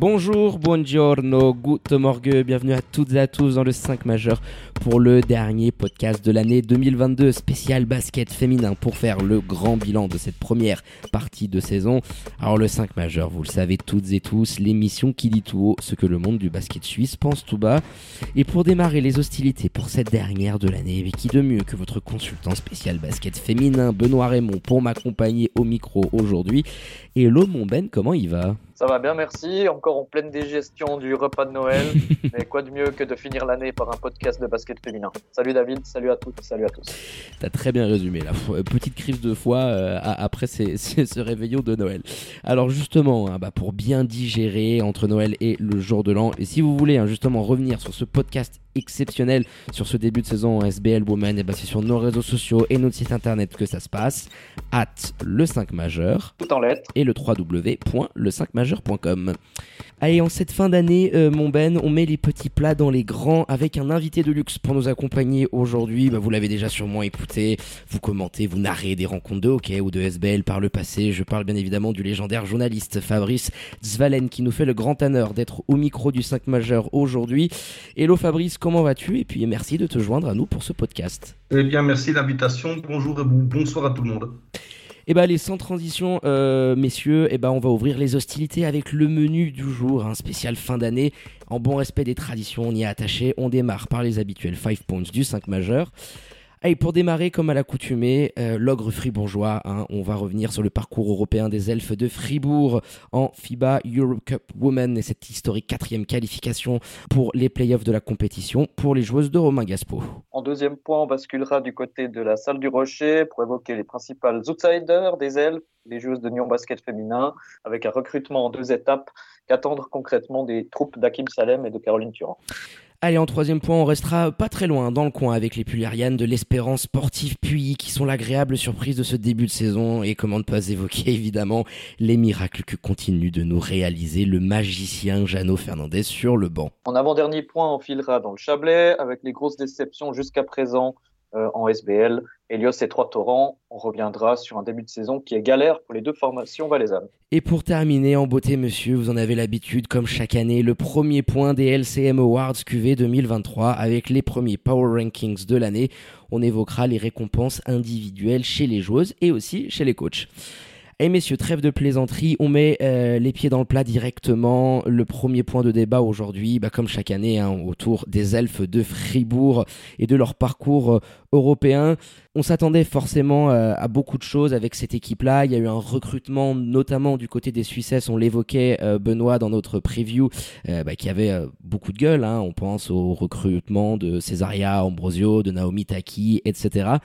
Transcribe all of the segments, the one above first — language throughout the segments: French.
Bonjour, buongiorno, good morgue, bienvenue à toutes et à tous dans le 5 majeur pour le dernier podcast de l'année 2022 spécial basket féminin pour faire le grand bilan de cette première partie de saison. Alors le 5 majeur, vous le savez toutes et tous, l'émission qui dit tout haut ce que le monde du basket suisse pense tout bas. Et pour démarrer les hostilités pour cette dernière de l'année, mais qui de mieux que votre consultant spécial basket féminin Benoît Raymond pour m'accompagner au micro aujourd'hui. Hello mon Ben, comment il va? Ça va bien, merci. Encore en pleine digestion du repas de Noël. Mais quoi de mieux que de finir l'année par un podcast de basket féminin. Salut David, salut à toutes, salut à tous. T'as très bien résumé la petite crise de foi euh, après ce réveillon de Noël. Alors justement, hein, bah, pour bien digérer entre Noël et le jour de l'an, et si vous voulez hein, justement revenir sur ce podcast exceptionnel sur ce début de saison en SBL Women, et bah c'est sur nos réseaux sociaux et notre site internet que ça se passe, at le 5 majeur. Tout en lettres. Et le www.le5majeur.com. Allez, en cette fin d'année, euh, mon Ben, on met les petits plats dans les grands avec un invité de luxe pour nous accompagner aujourd'hui. Bah, vous l'avez déjà sûrement écouté, vous commentez, vous narrez des rencontres de hockey ou de SBL par le passé. Je parle bien évidemment du légendaire journaliste Fabrice Zvalen qui nous fait le grand honneur d'être au micro du 5 majeur aujourd'hui. Hello Fabrice, comment vas-tu Et puis merci de te joindre à nous pour ce podcast. Eh bien, merci de l'invitation. Bonjour et bonsoir à tout le monde. Et eh ben, les sans transition, euh, messieurs, et eh ben, on va ouvrir les hostilités avec le menu du jour, un spécial fin d'année. En bon respect des traditions, on y est attaché. On démarre par les habituels 5 points du 5 majeur. Allez, pour démarrer, comme à l'accoutumée, euh, l'ogre fribourgeois, hein, on va revenir sur le parcours européen des elfes de Fribourg en FIBA Europe Cup Women et cette historique quatrième qualification pour les playoffs de la compétition pour les joueuses de Romain Gaspo. En deuxième point, on basculera du côté de la salle du Rocher pour évoquer les principales outsiders des elfes, les joueuses de Nyon Basket féminin, avec un recrutement en deux étapes qu'attendre concrètement des troupes d'Akim Salem et de Caroline Turan. Allez, en troisième point, on restera pas très loin dans le coin avec les Pulérianes de l'Espérance Sportive Puy qui sont l'agréable surprise de ce début de saison et comment ne pas évoquer évidemment les miracles que continue de nous réaliser le magicien Jeannot Fernandez sur le banc. En avant-dernier point, on filera dans le Chablais avec les grosses déceptions jusqu'à présent euh, en SBL. Elios et Trois Torrents, on reviendra sur un début de saison qui est galère pour les deux formations valaisannes. Et pour terminer, en beauté, monsieur, vous en avez l'habitude, comme chaque année, le premier point des LCM Awards QV 2023 avec les premiers Power Rankings de l'année. On évoquera les récompenses individuelles chez les joueuses et aussi chez les coachs. Et messieurs, trêve de plaisanterie, on met euh, les pieds dans le plat directement. Le premier point de débat aujourd'hui, bah, comme chaque année, hein, autour des elfes de Fribourg et de leur parcours euh, européen. On s'attendait forcément euh, à beaucoup de choses avec cette équipe-là. Il y a eu un recrutement, notamment du côté des Suissesses. On l'évoquait, Benoît, dans notre preview, bah, qui avait beaucoup de gueule. Hein. On pense au recrutement de Cesaria Ambrosio, de Naomi Taki, etc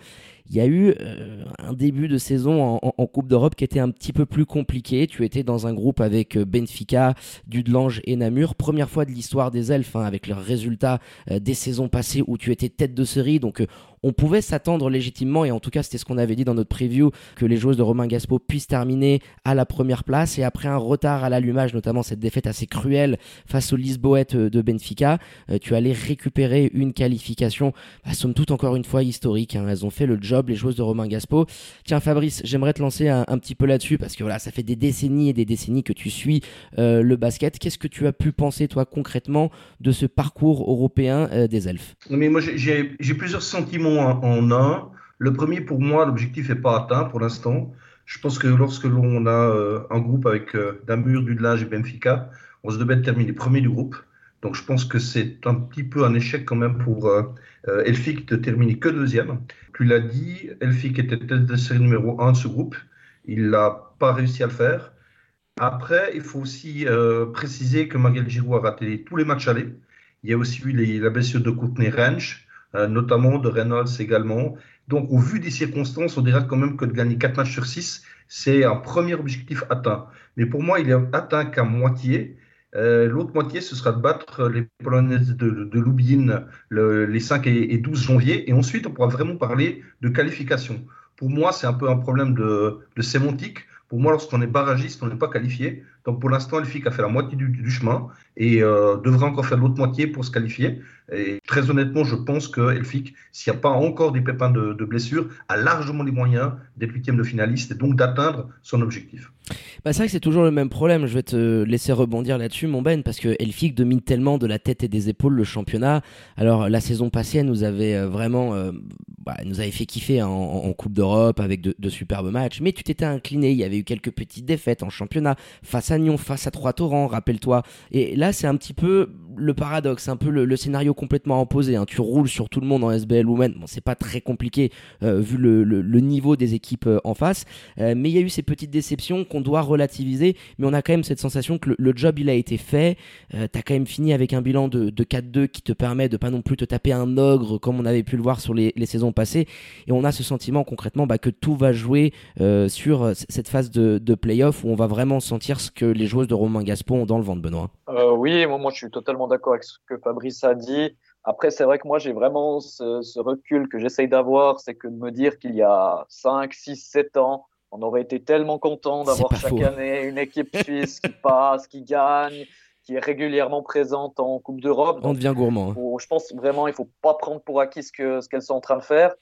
il y a eu euh, un début de saison en, Coupe d'Europe qui était un petit peu plus compliqué. Tu étais dans un groupe avec euh, Benfica, Dudelange et Namur. Première fois de l'histoire des elfes, hein, avec leurs résultats euh, des saisons passées où tu étais tête de série. Donc on pouvait s'attendre légitimement, et en tout cas c'était ce qu'on avait dit dans notre preview, que les joueuses de Romain Gaspo puissent terminer à la première place, et après un retard à l'allumage, notamment cette défaite assez cruelle face aux Lisboètes de Benfica, euh, tu allais récupérer une qualification, bah, somme toute encore une fois historique, hein. elles ont fait le job, les joueuses de Romain Gaspo. Tiens Fabrice, j'aimerais te lancer un, petit peu là-dessus, parce que voilà, ça fait des décennies et des décennies que tu suis euh, le basket. Qu'est-ce que tu as pu penser toi concrètement de ce parcours européen euh, des elfes? Moi j'ai plusieurs sentiments en, un. Le premier, pour moi, l'objectif n'est pas atteint pour l'instant. Je pense que lorsque l'on a euh, un groupe avec euh, Namur, Dudelage et Benfica, on se devait terminer premier du groupe. Donc je pense que c'est un petit peu un échec quand même pour euh, euh Elfic de terminer que deuxième. Tu l'as dit, Elfic était tête de série numéro un de ce groupe. Il n'a pas réussi à le faire. Après, il faut aussi préciser que Marielle Giroud a raté tous les matchs allés. Il y a aussi eu la blessure de Courtney Range. Euh, notamment de Reynolds également. Donc, au vu des circonstances, on dirait quand même que de gagner 4 matchs sur 6, c'est un premier objectif atteint. Mais pour moi, il est atteint qu'à moitié. Euh, l'autre moitié, ce sera de battre les Polonaises de, de, les 5 et, 12 janvier. Et ensuite, on pourra vraiment parler de qualification. Pour moi, c'est un peu un problème de, de sémantique. Pour moi, lorsqu'on est barragiste, on n'est pas qualifié. Donc pour l'instant, Elfic a fait la moitié du, chemin et euh, devrait encore faire l'autre moitié pour se qualifier. Et très honnêtement, je pense que Elfic, s'il n'y a pas encore des pépins de, de blessure, a largement les moyens d'être huitième de finaliste et donc d'atteindre son objectif. Bah c'est vrai que c'est toujours le même problème. Je vais te laisser rebondir là-dessus, mon Ben, parce que Elfic domine tellement de la tête et des épaules le championnat. Alors la saison passée, nous avait euh, vraiment, euh, bah, nous avait fait kiffer en, en Coupe d'Europe avec de, superbes matchs. Mais tu t'étais incliné. Il y avait eu quelques petites défaites en championnat face à Nyon, face à Trois-Torrents, rappelle-toi. Et là, c'est un petit peu le paradoxe, un peu le, scénario complètement opposé. Hein. Tu roules sur tout le monde en SBL Women. Bon, c'est pas très compliqué euh, vu le, niveau des équipes euh, en face. Euh, mais il y a eu ces petites déceptions qu'on doit relativiser. Mais on a quand même cette sensation que le, job, il a été fait. T'as quand même fini avec un bilan de, de 4-2 qui te permet de pas non plus te taper un ogre comme on avait pu le voir sur les, saisons passées. Et on a ce sentiment concrètement bah, que tout va jouer sur cette phase de, playoff où on va vraiment sentir ce que les joueuses de Romain Gaspon ont dans le ventre, Benoît. oui, moi je suis totalement d'accord avec ce que Fabrice a dit. Après, c'est vrai que moi, j'ai vraiment ce, recul que j'essaye d'avoir, c'est que de me dire qu'il y a 5, 6, 7 ans, on aurait été tellement content d'avoir chaque année une équipe suisse qui passe, qui gagne, qui est régulièrement présente en Coupe d'Europe. On devient gourmand. Hein. je pense vraiment, il faut pas prendre pour acquis ce qu'elles sont en train de faire.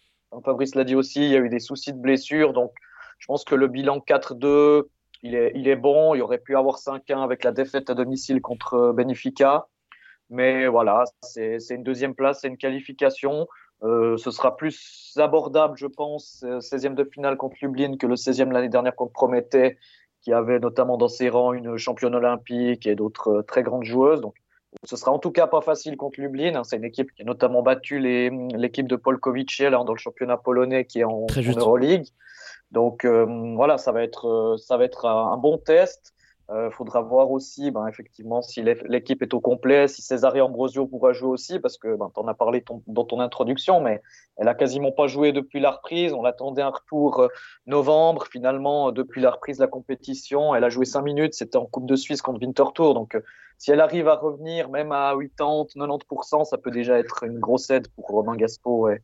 Fabrice l'a dit aussi, il y a eu des soucis de blessure. Donc, je pense que le bilan 4-2, il est, il est bon. Il aurait pu avoir 5-1 avec la défaite à domicile contre Benfica. Mais voilà, c'est une deuxième place, c'est une qualification. Euh, ce sera plus abordable, je pense, 16e de finale contre Lublin que le 16e l'année dernière contre Prométhée, qui avait notamment dans ses rangs une championne olympique et d'autres euh, très grandes joueuses. Donc, ce sera en tout cas pas facile contre Lublin. Hein. C'est une équipe qui a notamment battu l'équipe de Paul là, dans le championnat polonais qui est en, en Euroleague. Donc euh, voilà, ça va être, ça va être un bon test. Il euh, faudra voir aussi, ben, effectivement, si l'équipe est au complet, si César Ambrosio pourra jouer aussi, parce que ben, tu en as parlé dans ton introduction, mais elle a quasiment pas joué depuis la reprise. On attendait un retour euh, novembre. Finalement, depuis la reprise de la compétition, elle a joué 5 minutes. C'était en Coupe de Suisse contre Winterthur. Donc, euh, si elle arrive à revenir même à 80, 90%, ça peut déjà être une grosse aide pour Romain Gaspo et,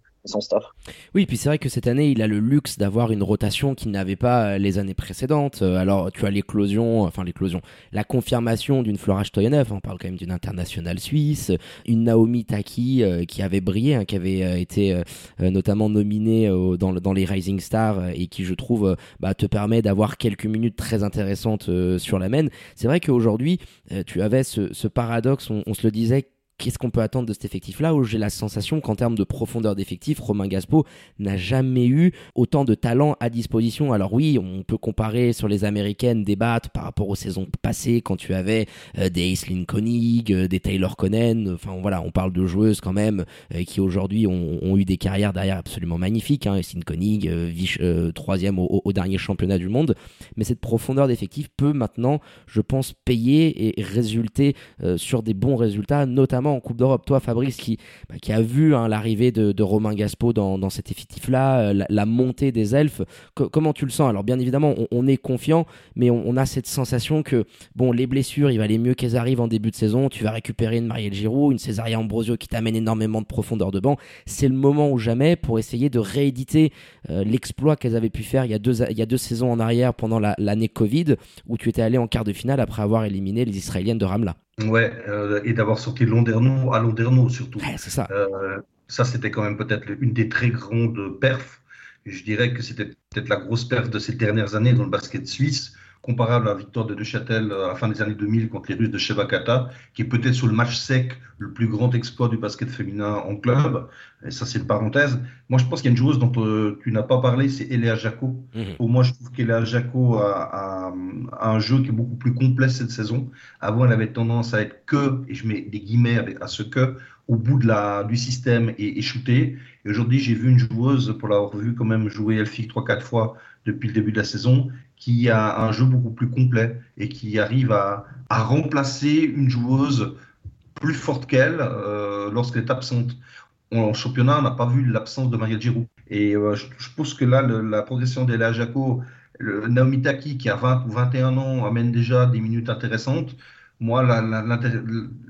Oui, puis c'est vrai que cette année, il a le luxe d'avoir une rotation qu'il n'avait pas les années précédentes. Euh, alors, tu as l'éclosion, enfin l'éclosion, la confirmation d'une Flora Stoyanov, on parle quand même d'une internationale suisse, une Naomi Taki euh, qui avait brillé, hein, qui avait euh, été notamment nominée dans, dans, les Rising Stars et qui, je trouve, bah, te permet d'avoir quelques minutes très intéressantes sur la main. C'est vrai qu'aujourd'hui, tu avais ce, paradoxe, on, se le disait, qu'est-ce qu'on peut attendre de cet effectif-là où j'ai la sensation qu'en termes de profondeur d'effectif, Romain Gaspo n'a jamais eu autant de talent à disposition. Alors oui, on peut comparer sur les américaines, débattre par rapport aux saisons passées quand tu avais euh, des Aislinn Koenig, euh, des Taylor Conan. Enfin voilà, on parle de joueuses quand même euh, qui aujourd'hui ont, eu des carrières derrière absolument magnifiques. Hein. Aislinn Koenig, troisième au, au, dernier championnat du monde. Mais cette profondeur d'effectif peut maintenant, je pense, payer et résulter sur des bons résultats, notamment en Coupe d'Europe. Toi, Fabrice, qui, bah, qui a vu hein, l'arrivée de, Romain Gaspo dans, cet effectif-là, euh, la, montée des elfes, comment tu le sens? Alors, bien évidemment, on, est confiant, mais on, a cette sensation que, bon, les blessures, il va aller mieux qu'elles arrivent en début de saison. Tu vas récupérer une Marielle Giroud, une Césaria Ambrosio qui t'amène énormément de profondeur de banc. C'est le moment ou jamais pour essayer de rééditer euh, l'exploit qu'elles avaient pu faire il y a deux saisons en arrière pendant l'année Covid, où tu étais allé en quart de finale après avoir éliminé les Israéliennes de Ramla. Ouais, euh, et d'avoir sorti Londerno à Londerno surtout. c'est ça. Euh, ça, c'était quand même peut-être une des très grandes perfs. Je dirais que c'était peut-être la grosse perf de ces dernières années dans le basket suisse comparable à la victoire de Neuchâtel à la fin des années 2000 contre les Russes de Chevakata, qui est peut-être sur le match sec le plus grand exploit du basket féminin en club. Et ça, c'est une parenthèse. Moi, je pense qu'il y a une joueuse dont euh, tu n'as pas parlé, c'est Eléa Jaco. Mhm. Pour moi, je trouve qu'Eléa Jaco a, un jeu qui est beaucoup plus complet cette saison. Avant, elle avait tendance à être que, et je mets des guillemets avec, à ce que, au bout de la, du système et, et shooter. Et aujourd'hui, j'ai vu une joueuse, pour l'avoir vue quand même jouer Elfic 3-4 fois depuis le début de la saison, qui a un jeu beaucoup plus complet et qui arrive à, remplacer une joueuse plus forte qu'elle euh, lorsqu'elle est absente. En championnat, on n'a pas vu l'absence de Maria Giroud. Et euh, je, pense que là, la progression d'Elia Jaco, Naomi Taki, qui a 20 ou 21 ans, amène déjà des minutes intéressantes. Moi,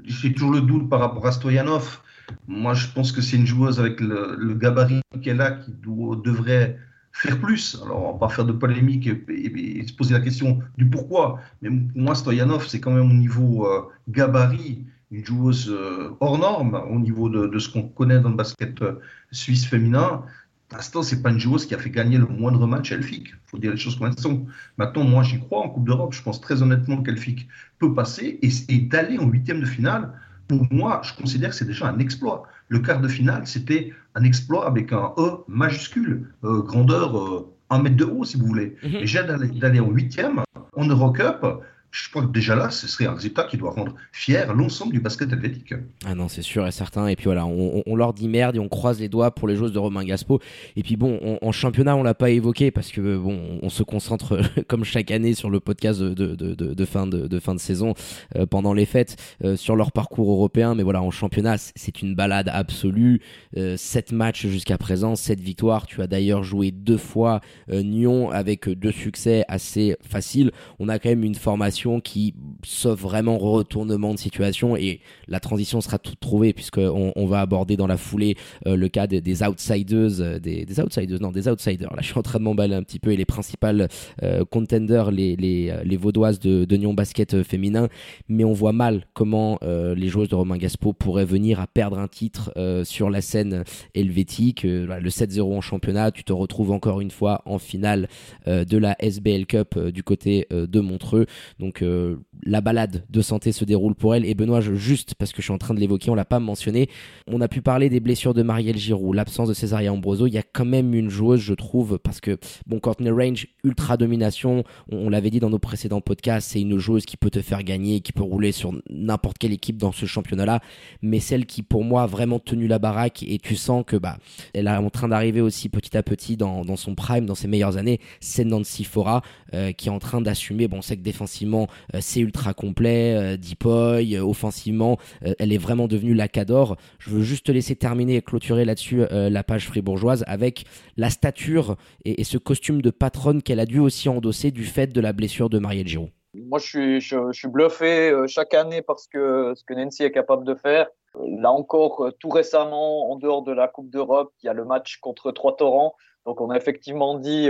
j'ai toujours le doute par rapport à Stoyanov. Moi, je pense que c'est une joueuse avec le, gabarit qu'elle a qui devrait faire plus. Alors, on va pas faire de polémique et, se poser la question du pourquoi. Mais pour moi, Stoyanov, c'est quand même au niveau euh, gabarit une joueuse euh, hors norme au niveau de, ce qu'on connaît dans le basket euh, suisse féminin. Pour ce n'est pas une joueuse qui a fait gagner le moindre match à Elfic. Il faut dire les choses comme elles sont. Maintenant, moi, j'y crois en Coupe d'Europe. Je pense très honnêtement qu'Elfic peut passer et, et d'aller en huitième de finale pour moi, je considère que c'est déjà un exploit. Le quart de finale, c'était un exploit avec un E majuscule, euh, grandeur euh, un mètre de haut, si vous voulez. Mhm. Et j'ai d'aller en huitième en Eurocup je crois que déjà là, ce serait un résultat qui doit rendre fier l'ensemble du basket helvétique. Ah non, c'est sûr et certain. Et puis voilà, on, leur dit merde et on croise les doigts pour les joueuses de Romain Gaspo. Et puis bon, en championnat, on l'a pas évoqué parce que bon, on se concentre comme chaque année sur le podcast de, fin, de, saison euh, pendant les fêtes euh, sur leur parcours européen. Mais voilà, en championnat, c'est une balade absolue. Euh, sept matchs jusqu'à présent, sept victoires. Tu as d'ailleurs joué deux fois Nyon avec deux succès assez faciles. On a quand même une formation qui, sauf vraiment retournement de situation, et la transition sera toute trouvée puisqu'on on va aborder dans la foulée euh, le cas des, outsiders, euh, des, outsiders, non, des outsiders. Là, je suis en train de m'emballer un petit peu et les principales euh, contenders, les, les, les, vaudoises de, de Nyon Basket féminin, mais on voit mal comment les joueuses de Romain Gaspo pourraient venir à perdre un titre sur la scène helvétique. le 7-0 en championnat, tu te retrouves encore une fois en finale de la SBL Cup du côté de Montreux. Donc donc euh, la balade de santé se déroule pour elle. Et Benoît, juste parce que je suis en train de l'évoquer, on l'a pas mentionné, on a pu parler des blessures de Marielle Giroud, l'absence de Césaria Ambroso. Il y a quand même une joueuse, je trouve, parce que bon, Courtney Range, ultra domination, on, l'avait dit dans nos précédents podcasts, c'est une joueuse qui peut te faire gagner, qui peut rouler sur n'importe quelle équipe dans ce championnat-là, mais celle qui pour moi a vraiment tenu la baraque et tu sens que bah elle est en train d'arriver aussi petit à petit dans, son prime, dans ses meilleures années, c'est Nancy Fora euh, qui est en train d'assumer. Bon, on sait que défensivement euh, c'est ultra complet. Euh, Deepoy, euh, offensivement, elle est vraiment devenue la cador. Je veux juste te laisser terminer et clôturer là-dessus la page fribourgeoise avec la stature et, ce costume de patronne qu'elle a dû aussi endosser du fait de la blessure de Marielle Giraud. Moi, je suis, bluffé chaque année parce que ce que Nancy est capable de faire. Là encore, tout récemment, en dehors de la Coupe d'Europe, il y a le match contre Trois Torrents. Donc, on a effectivement dit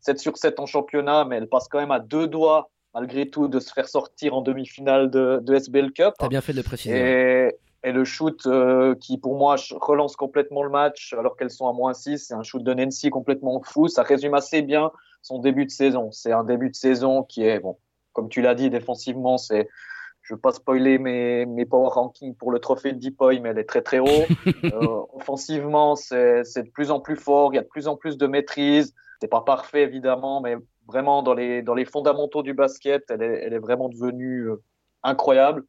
7 sur 7 en championnat, mais elle passe quand même à deux doigts malgré tout, de se faire sortir en demi-finale de, de, SBL Cup. T'as bien fait de le préciser. Et, le shoot euh, qui, pour moi, relance complètement le match alors qu'elles sont à moins 6, c'est un shoot de Nancy complètement fou. Ça résume assez bien son début de saison. C'est un début de saison qui est, bon, comme tu l'as dit, défensivement, c'est je ne veux pas spoiler mes, mes power rankings pour le trophée de Deepoy, mais elle est très très haut. euh, offensivement, c'est de plus en plus fort, il y a de plus en plus de maîtrise. C'est pas parfait évidemment, mais vraiment dans les, dans les fondamentaux du basket, elle est, elle est vraiment devenue euh, incroyable.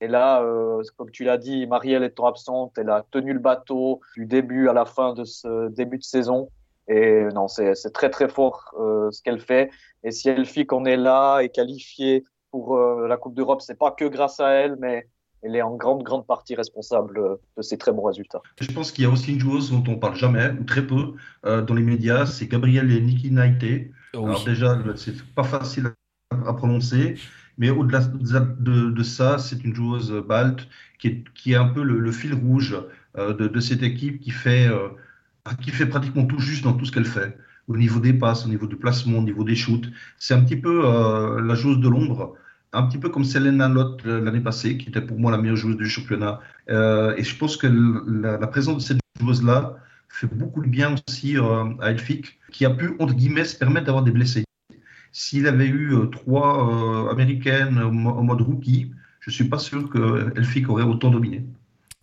Et là, euh, comme tu l'as dit, Marielle étant absente, elle a tenu le bateau du début à la fin de ce début de saison. Et non, c'est très très fort euh, ce qu'elle fait. Et si elle fit qu'on est là et qualifiée pour la Coupe d'Europe, c'est pas que grâce à elle, mais elle est en grande, grande partie responsable de ces très bons résultats. Je pense qu'il y a aussi une joueuse dont on parle jamais, ou très peu, dans les médias, c'est Gabrielle Niki Naite. Oh Alors déjà, c'est pas facile à prononcer, mais au-delà de, ça, c'est une joueuse balte qui est, qui est un peu le, fil rouge euh, de, cette équipe qui fait, qui fait pratiquement tout juste dans tout ce qu'elle fait. Au niveau des passes, au niveau du placement, au niveau des shoots. C'est un petit peu la joueuse de l'ombre un petit peu comme Selena Lott euh, l'année passée, qui était pour moi la meilleure joueuse du championnat. Euh, et je pense que la, présence de cette joueuse-là fait beaucoup de bien aussi euh, à Elfic, qui a pu, entre guillemets, se permettre d'avoir des blessés. S'il avait eu trois américaines au, mode rookie, je ne suis pas sûr que Elfic aurait autant dominé.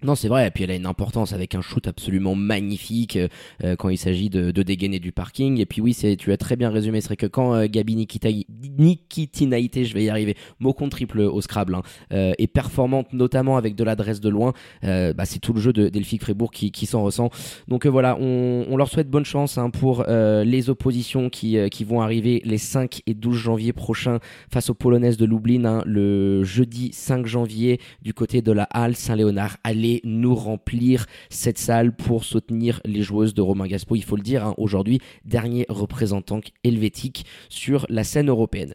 Non, c'est vrai. Et puis elle a une importance avec un shoot absolument magnifique euh, euh, quand il s'agit de, de, dégainer du parking. Et puis oui, c'est tu as très bien résumé. C'est vrai que quand euh, Gabi Nikitinaïté, je vais y arriver, mot contre triple au Scrabble, hein, est performante, notamment avec de l'adresse de loin, bah, c'est tout le jeu de Delphique Fribourg qui, qui s'en ressent. Donc voilà, on, on, leur souhaite bonne chance hein, pour les oppositions qui, qui vont arriver les 5 et 12 janvier prochains face aux Polonaises de Lublin, hein, le jeudi 5 janvier du côté de la Halle Saint-Léonard. Allez nous remplir cette salle pour soutenir les joueuses de Romain Gaspo. Il faut le dire, hein, aujourd'hui, dernier représentant helvétique sur la scène européenne.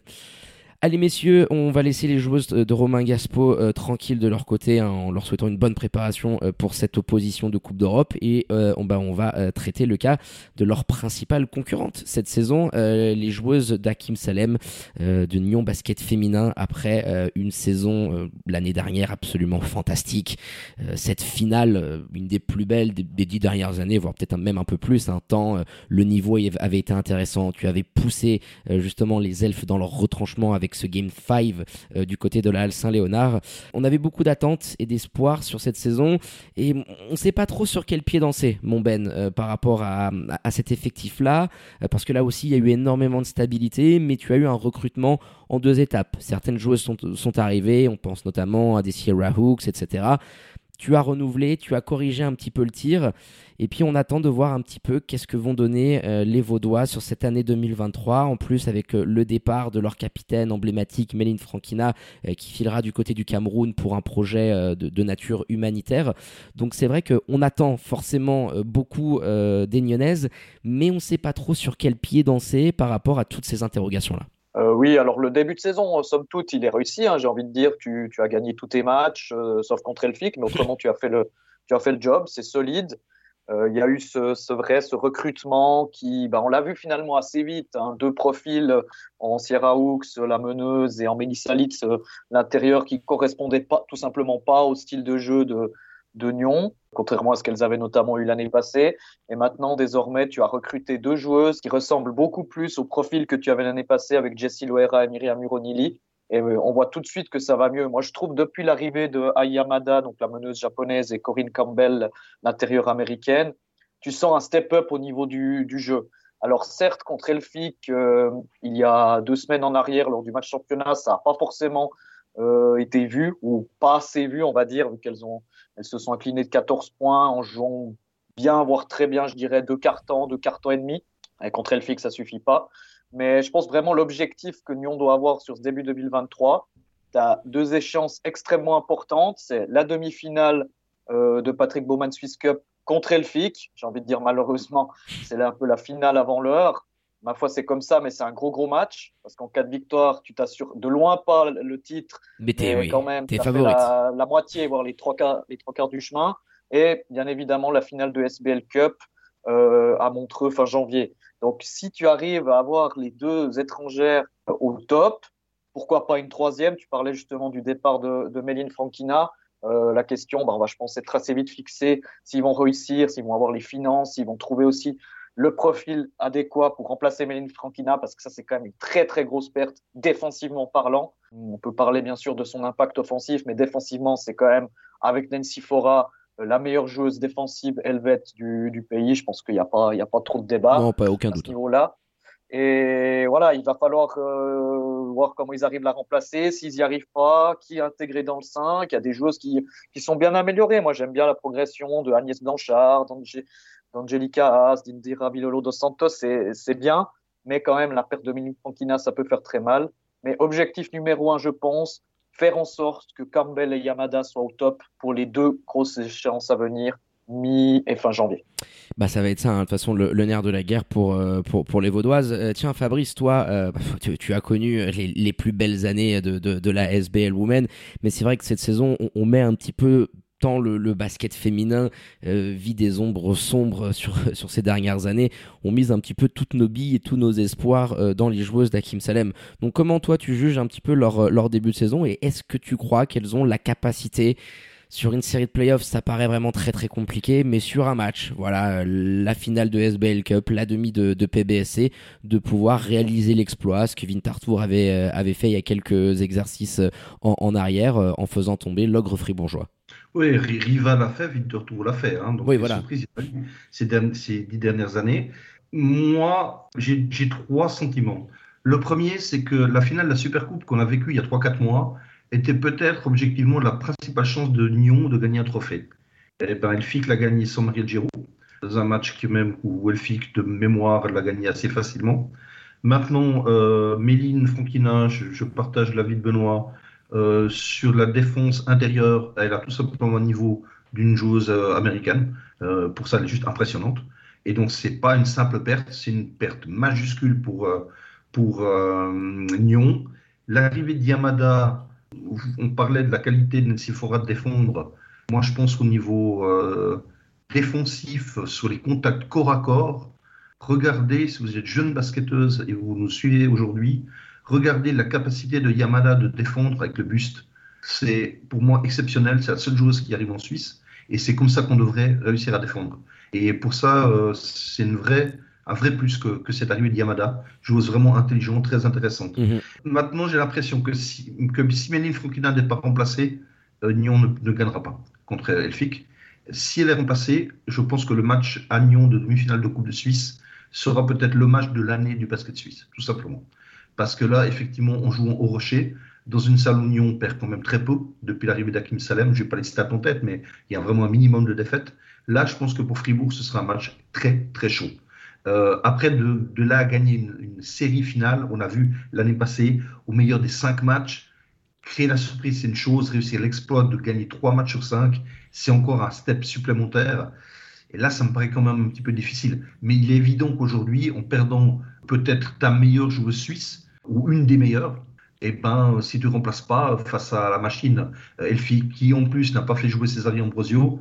Allez messieurs, on va laisser les joueuses de Romain Gaspo euh, tranquilles de leur côté hein, en leur souhaitant une bonne préparation euh, pour cette opposition de Coupe d'Europe et euh, on, bah, on va traiter le cas de leur principale concurrente cette saison, les joueuses d'Akim Salem de Nyon Basket Féminin après une saison l'année dernière absolument fantastique. cette finale, une des plus belles des, dix dernières années, voire peut-être même un peu plus, un temps, le niveau avait été intéressant, tu avais poussé justement les elfes dans leur retranchement avec ce Game 5 euh, du côté de la Halle Saint-Léonard. On avait beaucoup d'attentes et d'espoir sur cette saison et on ne sait pas trop sur quel pied danser, mon Ben, euh, par rapport à, cet effectif-là, euh, parce que là aussi il y a eu énormément de stabilité, mais tu as eu un recrutement en deux étapes. Certaines joueuses sont, sont arrivées, on pense notamment à des Sierra Hooks, etc tu as renouvelé, tu as corrigé un petit peu le tir, et puis on attend de voir un petit peu qu'est-ce que vont donner euh, les Vaudois sur cette année 2023, en plus avec euh, le départ de leur capitaine emblématique, Méline Frankina, euh, qui filera du côté du Cameroun pour un projet de, nature humanitaire. Donc c'est vrai qu'on attend forcément beaucoup des Nyonnaises, mais on ne sait pas trop sur quel pied danser par rapport à toutes ces interrogations-là. Euh, oui, alors le début de saison, somme toute, il est réussi. Hein, j'ai envie de dire, tu, tu as gagné tous tes matchs, euh, sauf contre Elfic, mais autrement, tu as fait le, tu as fait le job, c'est solide. Euh, il y a eu ce, vrai, ce recrutement qui, bah, on l'a vu finalement assez vite, hein, deux profils en Sierra Hooks, la meneuse, et en Melissa Litz, l'intérieur qui correspondait pas, tout simplement pas au style de jeu de, Nyon contrairement à ce qu'elles avaient notamment eu l'année passée. Et maintenant, désormais, tu as recruté deux joueuses qui ressemblent beaucoup plus au profil que tu avais l'année passée avec Jessie Loera et Myriam Muronili. Et euh, on voit tout de suite que ça va mieux. Moi, je trouve depuis l'arrivée de Ayamada, donc la meneuse japonaise, et Corinne Campbell, l'intérieure américaine, tu sens un step-up au niveau du, jeu. Alors certes, contre Elfic, euh, il y a deux semaines en arrière, lors du match championnat, ça n'a pas forcément euh, été vu, ou pas assez vu, on va dire, vu qu'elles se sont inclinées de 14 points en jouant bien, voire très bien, je dirais, deux cartons, deux cartons et demi. Et contre Elfic, ça suffit pas. Mais je pense vraiment l'objectif que Nyon doit avoir sur ce début 2023, tu as deux échéances extrêmement importantes. C'est la demi-finale euh, de Patrick Bowman Swiss Cup contre Elfic. J'ai envie de dire malheureusement, c'est un peu la finale avant l'heure. Ma foi, c'est comme ça, mais c'est un gros, gros match. Parce qu'en cas de victoire, tu t'assures de loin pas le titre. Mais t'es oui, quand même es favorite. La, la, moitié, voire les trois, quarts, les trois quarts du chemin. Et bien évidemment, la finale de SBL Cup euh, à Montreux fin janvier. Donc, si tu arrives à avoir les deux étrangères au top, pourquoi pas une troisième? Tu parlais justement du départ de, Méline Frankina. Euh, la question, bah, je pense, être assez vite fixée s'ils vont réussir, s'ils vont avoir les finances, s'ils vont trouver aussi le profil adéquat pour remplacer Méline Frankina, parce que ça, c'est quand même une très, très grosse perte défensivement parlant. On peut parler bien sûr de son impact offensif, mais défensivement, c'est quand même, avec Nancy Fora, euh, la meilleure joueuse défensive helvète du, du pays. Je pense qu'il n'y a, pas, il y a pas trop de débat non, pas aucun à doute. ce niveau-là. Et voilà, il va falloir euh, voir comment ils arrivent à la remplacer, s'ils n'y arrivent pas, qui intégrer dans le 5. Il y a des joueuses qui, qui sont bien améliorées. Moi, j'aime bien la progression de Agnès Blanchard, d'Angelica Haas, d'Indira Vilolo dos Santos, c'est bien, mais quand même, la perte de Mini Franquina, ça peut faire très mal. Mais objectif numéro un, je pense, faire en sorte que Campbell et Yamada soient au top pour les deux grosses échéances à venir, mi et fin janvier. Bah ça va être ça, hein, de toute façon le, nerf de la guerre pour, euh, pour, pour les Vaudoises. Euh, tiens Fabrice, toi, euh, bah, tu, as connu les, les, plus belles années de, de, la SBL Women, mais c'est vrai que cette saison, on, on met un petit peu le, basket féminin euh, vit des ombres sombres sur, sur ces dernières années, on mise un petit peu toutes nos billes et tous nos espoirs euh, dans les joueuses d'Akim Salem. Donc comment toi tu juges un petit peu leur, leur début de saison et est-ce que tu crois qu'elles ont la capacité sur une série de playoffs, ça paraît vraiment très très compliqué, mais sur un match, voilà, la finale de SBL Cup, la demi de, PBSC, de pouvoir réaliser l'exploit, ce que Vin Tartour avait, euh, avait fait il y a quelques exercices en, en arrière, en faisant tomber l'ogre fribourgeois. Oui, Riva l'a fait, Victor Tour l'a fait. Hein, donc, oui, voilà. ces, dix dernières années. Moi, j'ai trois sentiments. Le premier, c'est que la finale de la Supercoupe qu'on a vécue il y a 3-4 mois était peut-être objectivement la principale chance de Nyon de gagner un trophée. Et eh ben, Elfic l'a gagné sans Maria Giraud, dans un match qui même où Elfic, de mémoire, l'a gagné assez facilement. Maintenant, euh, Méline Franquina, je, je partage l'avis de Benoît, euh, sur la défense intérieure, elle a tout simplement un niveau d'une joueuse euh, américaine. Euh, pour ça, elle est juste impressionnante. Et donc, c'est pas une simple perte, c'est une perte majuscule pour, pour Nyon. L'arrivée de Yamada, on parlait de la qualité de Nensifora de défendre. Moi, je pense qu'au niveau défensif, sur les contacts corps à corps, regardez, si vous êtes jeune basketteuse et vous nous suivez aujourd'hui, regardez la capacité de Yamada de défendre avec le buste. C'est pour moi exceptionnel. C'est la seule joueuse qui arrive en Suisse. Et c'est comme ça qu'on devrait réussir à défendre. Et pour ça, euh, c'est une vraie, un vrai plus que, que cette arrivée de Yamada. Joueuse vraiment intelligente, très intéressante. Mhm. Maintenant, j'ai l'impression que si, que si Méline n'est pas remplacée, euh, Nyon ne, ne, gagnera pas contre Elfic. Si elle est remplacée, je pense que le match à Nyon de demi-finale de Coupe de Suisse sera peut-être le match de l'année du basket suisse, tout simplement. Parce que là, effectivement, on joue au Rocher, dans une salle où Nyon perd quand même très peu depuis l'arrivée d'Akim Salem. Je ne vais pas les stats en tête, mais il y a vraiment un minimum de défaites. Là, je pense que pour Fribourg, ce sera un match très, très chaud. Euh, après, de, de, là à gagner une, une, série finale, on a vu l'année passée, au meilleur des cinq matchs, créer la surprise, c'est une chose, réussir l'exploit de gagner trois matchs sur cinq, c'est encore un step supplémentaire. Et là, ça me paraît quand même un petit peu difficile. Mais il est évident qu'aujourd'hui, en perdant peut-être ta meilleure joueuse suisse, ou une des meilleures, et eh ben, si tu ne remplaces pas face à la machine Elfie, qui en plus n'a pas fait jouer César Ambrosio,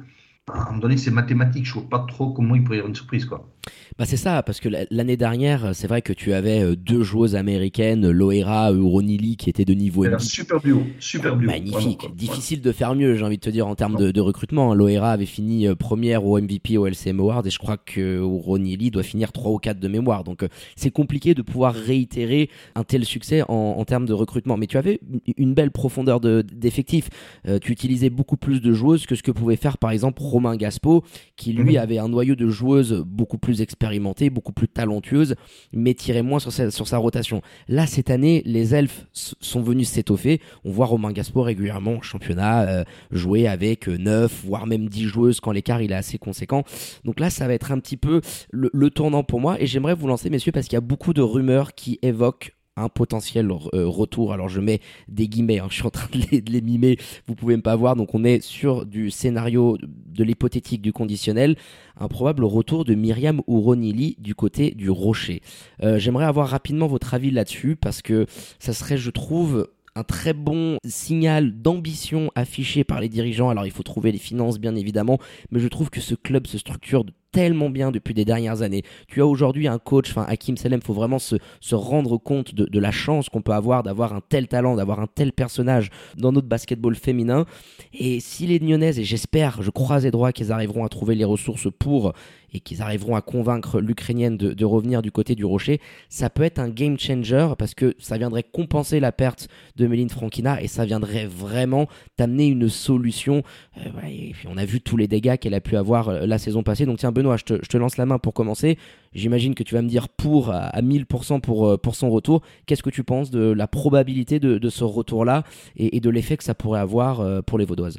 à un moment donné, c'est mathématique. Je ne vois pas trop comment il pourrait y avoir une surprise. Quoi. Bah c'est ça, parce que l'année dernière, c'est vrai que tu avais euh, deux joueuses américaines, Loera, Ronili, qui étaient de niveau NBA. Super duo, super duo. Magnifique. Difficile de faire mieux, j'ai envie de te dire, en termes de, de, recrutement. Loera avait fini euh, première au MVP au LCM Award, et je crois que Ronili doit finir 3 ou 4 de mémoire. Donc euh, c'est compliqué de pouvoir réitérer un tel succès en, en, termes de recrutement. Mais tu avais une belle profondeur d'effectifs. De, tu utilisais beaucoup plus de joueuses que ce que pouvait faire, par exemple, Romain Gaspo, qui lui mmh. avait un noyau de joueuses beaucoup plus expérimentée, beaucoup plus talentueuse, mais tirait moins sur sa, rotation. Là, cette année, les elfes sont venus s'étoffer. On voit Romain Gaspo régulièrement en championnat euh, jouer avec 9, voire même 10 joueuses quand l'écart il est assez conséquent. Donc là, ça va être un petit peu le, le tournant pour moi. Et j'aimerais vous lancer, messieurs, parce qu'il y a beaucoup de rumeurs qui évoquent un potentiel euh, retour. Alors je mets des guillemets, hein, je suis en train de les, de mimer, vous pouvez pas voir. Donc on est sur du scénario de l'hypothétique du conditionnel, un probable retour de Myriam ou Ronili du côté du rocher. Euh, J'aimerais avoir rapidement votre avis là-dessus parce que ça serait, je trouve, un très bon signal d'ambition affiché par les dirigeants. Alors il faut trouver les finances bien évidemment, mais je trouve que ce club se structure tellement bien depuis des dernières années. Tu as aujourd'hui un coach, enfin Hakim Salem, faut vraiment se, rendre compte de, la chance qu'on peut avoir d'avoir un tel talent, d'avoir un tel personnage dans notre basketball féminin. Et si les Nyonnaises, et j'espère, je croise les droits qu'ils arriveront à trouver les ressources pour et qu'ils arriveront à convaincre l'Ukrainienne de, revenir du côté du rocher, ça peut être un game changer parce que ça viendrait compenser la perte de Méline Frankina et ça viendrait vraiment t'amener une solution. Euh, et puis on a vu tous les dégâts qu'elle a pu avoir euh, la saison passée. Donc tiens Benoît, je te, je te lance la main pour commencer. J'imagine que tu vas me dire pour à, à 1000% pour, euh, pour son retour. Qu'est-ce que tu penses de la probabilité de, de ce retour-là et, et, de l'effet que ça pourrait avoir pour les Vaudoises?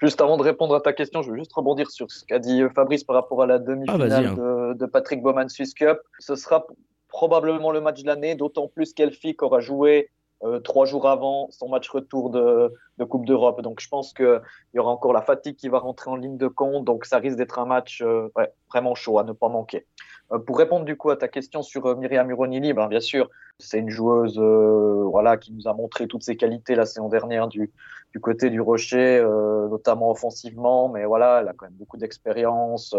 Juste avant de répondre à ta question, je veux juste rebondir sur ce qu'a dit Fabrice par rapport à la demi-finale ah, hein. de, de, Patrick Bowman Swiss Cup. Ce sera probablement le match de l'année, d'autant plus qu'Elfic aura joué euh, trois jours avant son match retour de, Coupe d'Europe. Donc je pense qu'il y aura encore la fatigue qui va rentrer en ligne de compte. Donc ça risque d'être un match euh, vraiment chaud à ne pas manquer. Euh, pour répondre du coup à ta question sur Myriam Uronili, ben, bien sûr, c'est une joueuse voilà, qui nous a montré toutes ses qualités la saison dernière du, du côté du Rocher, notamment offensivement. Mais voilà, elle a quand même beaucoup d'expérience.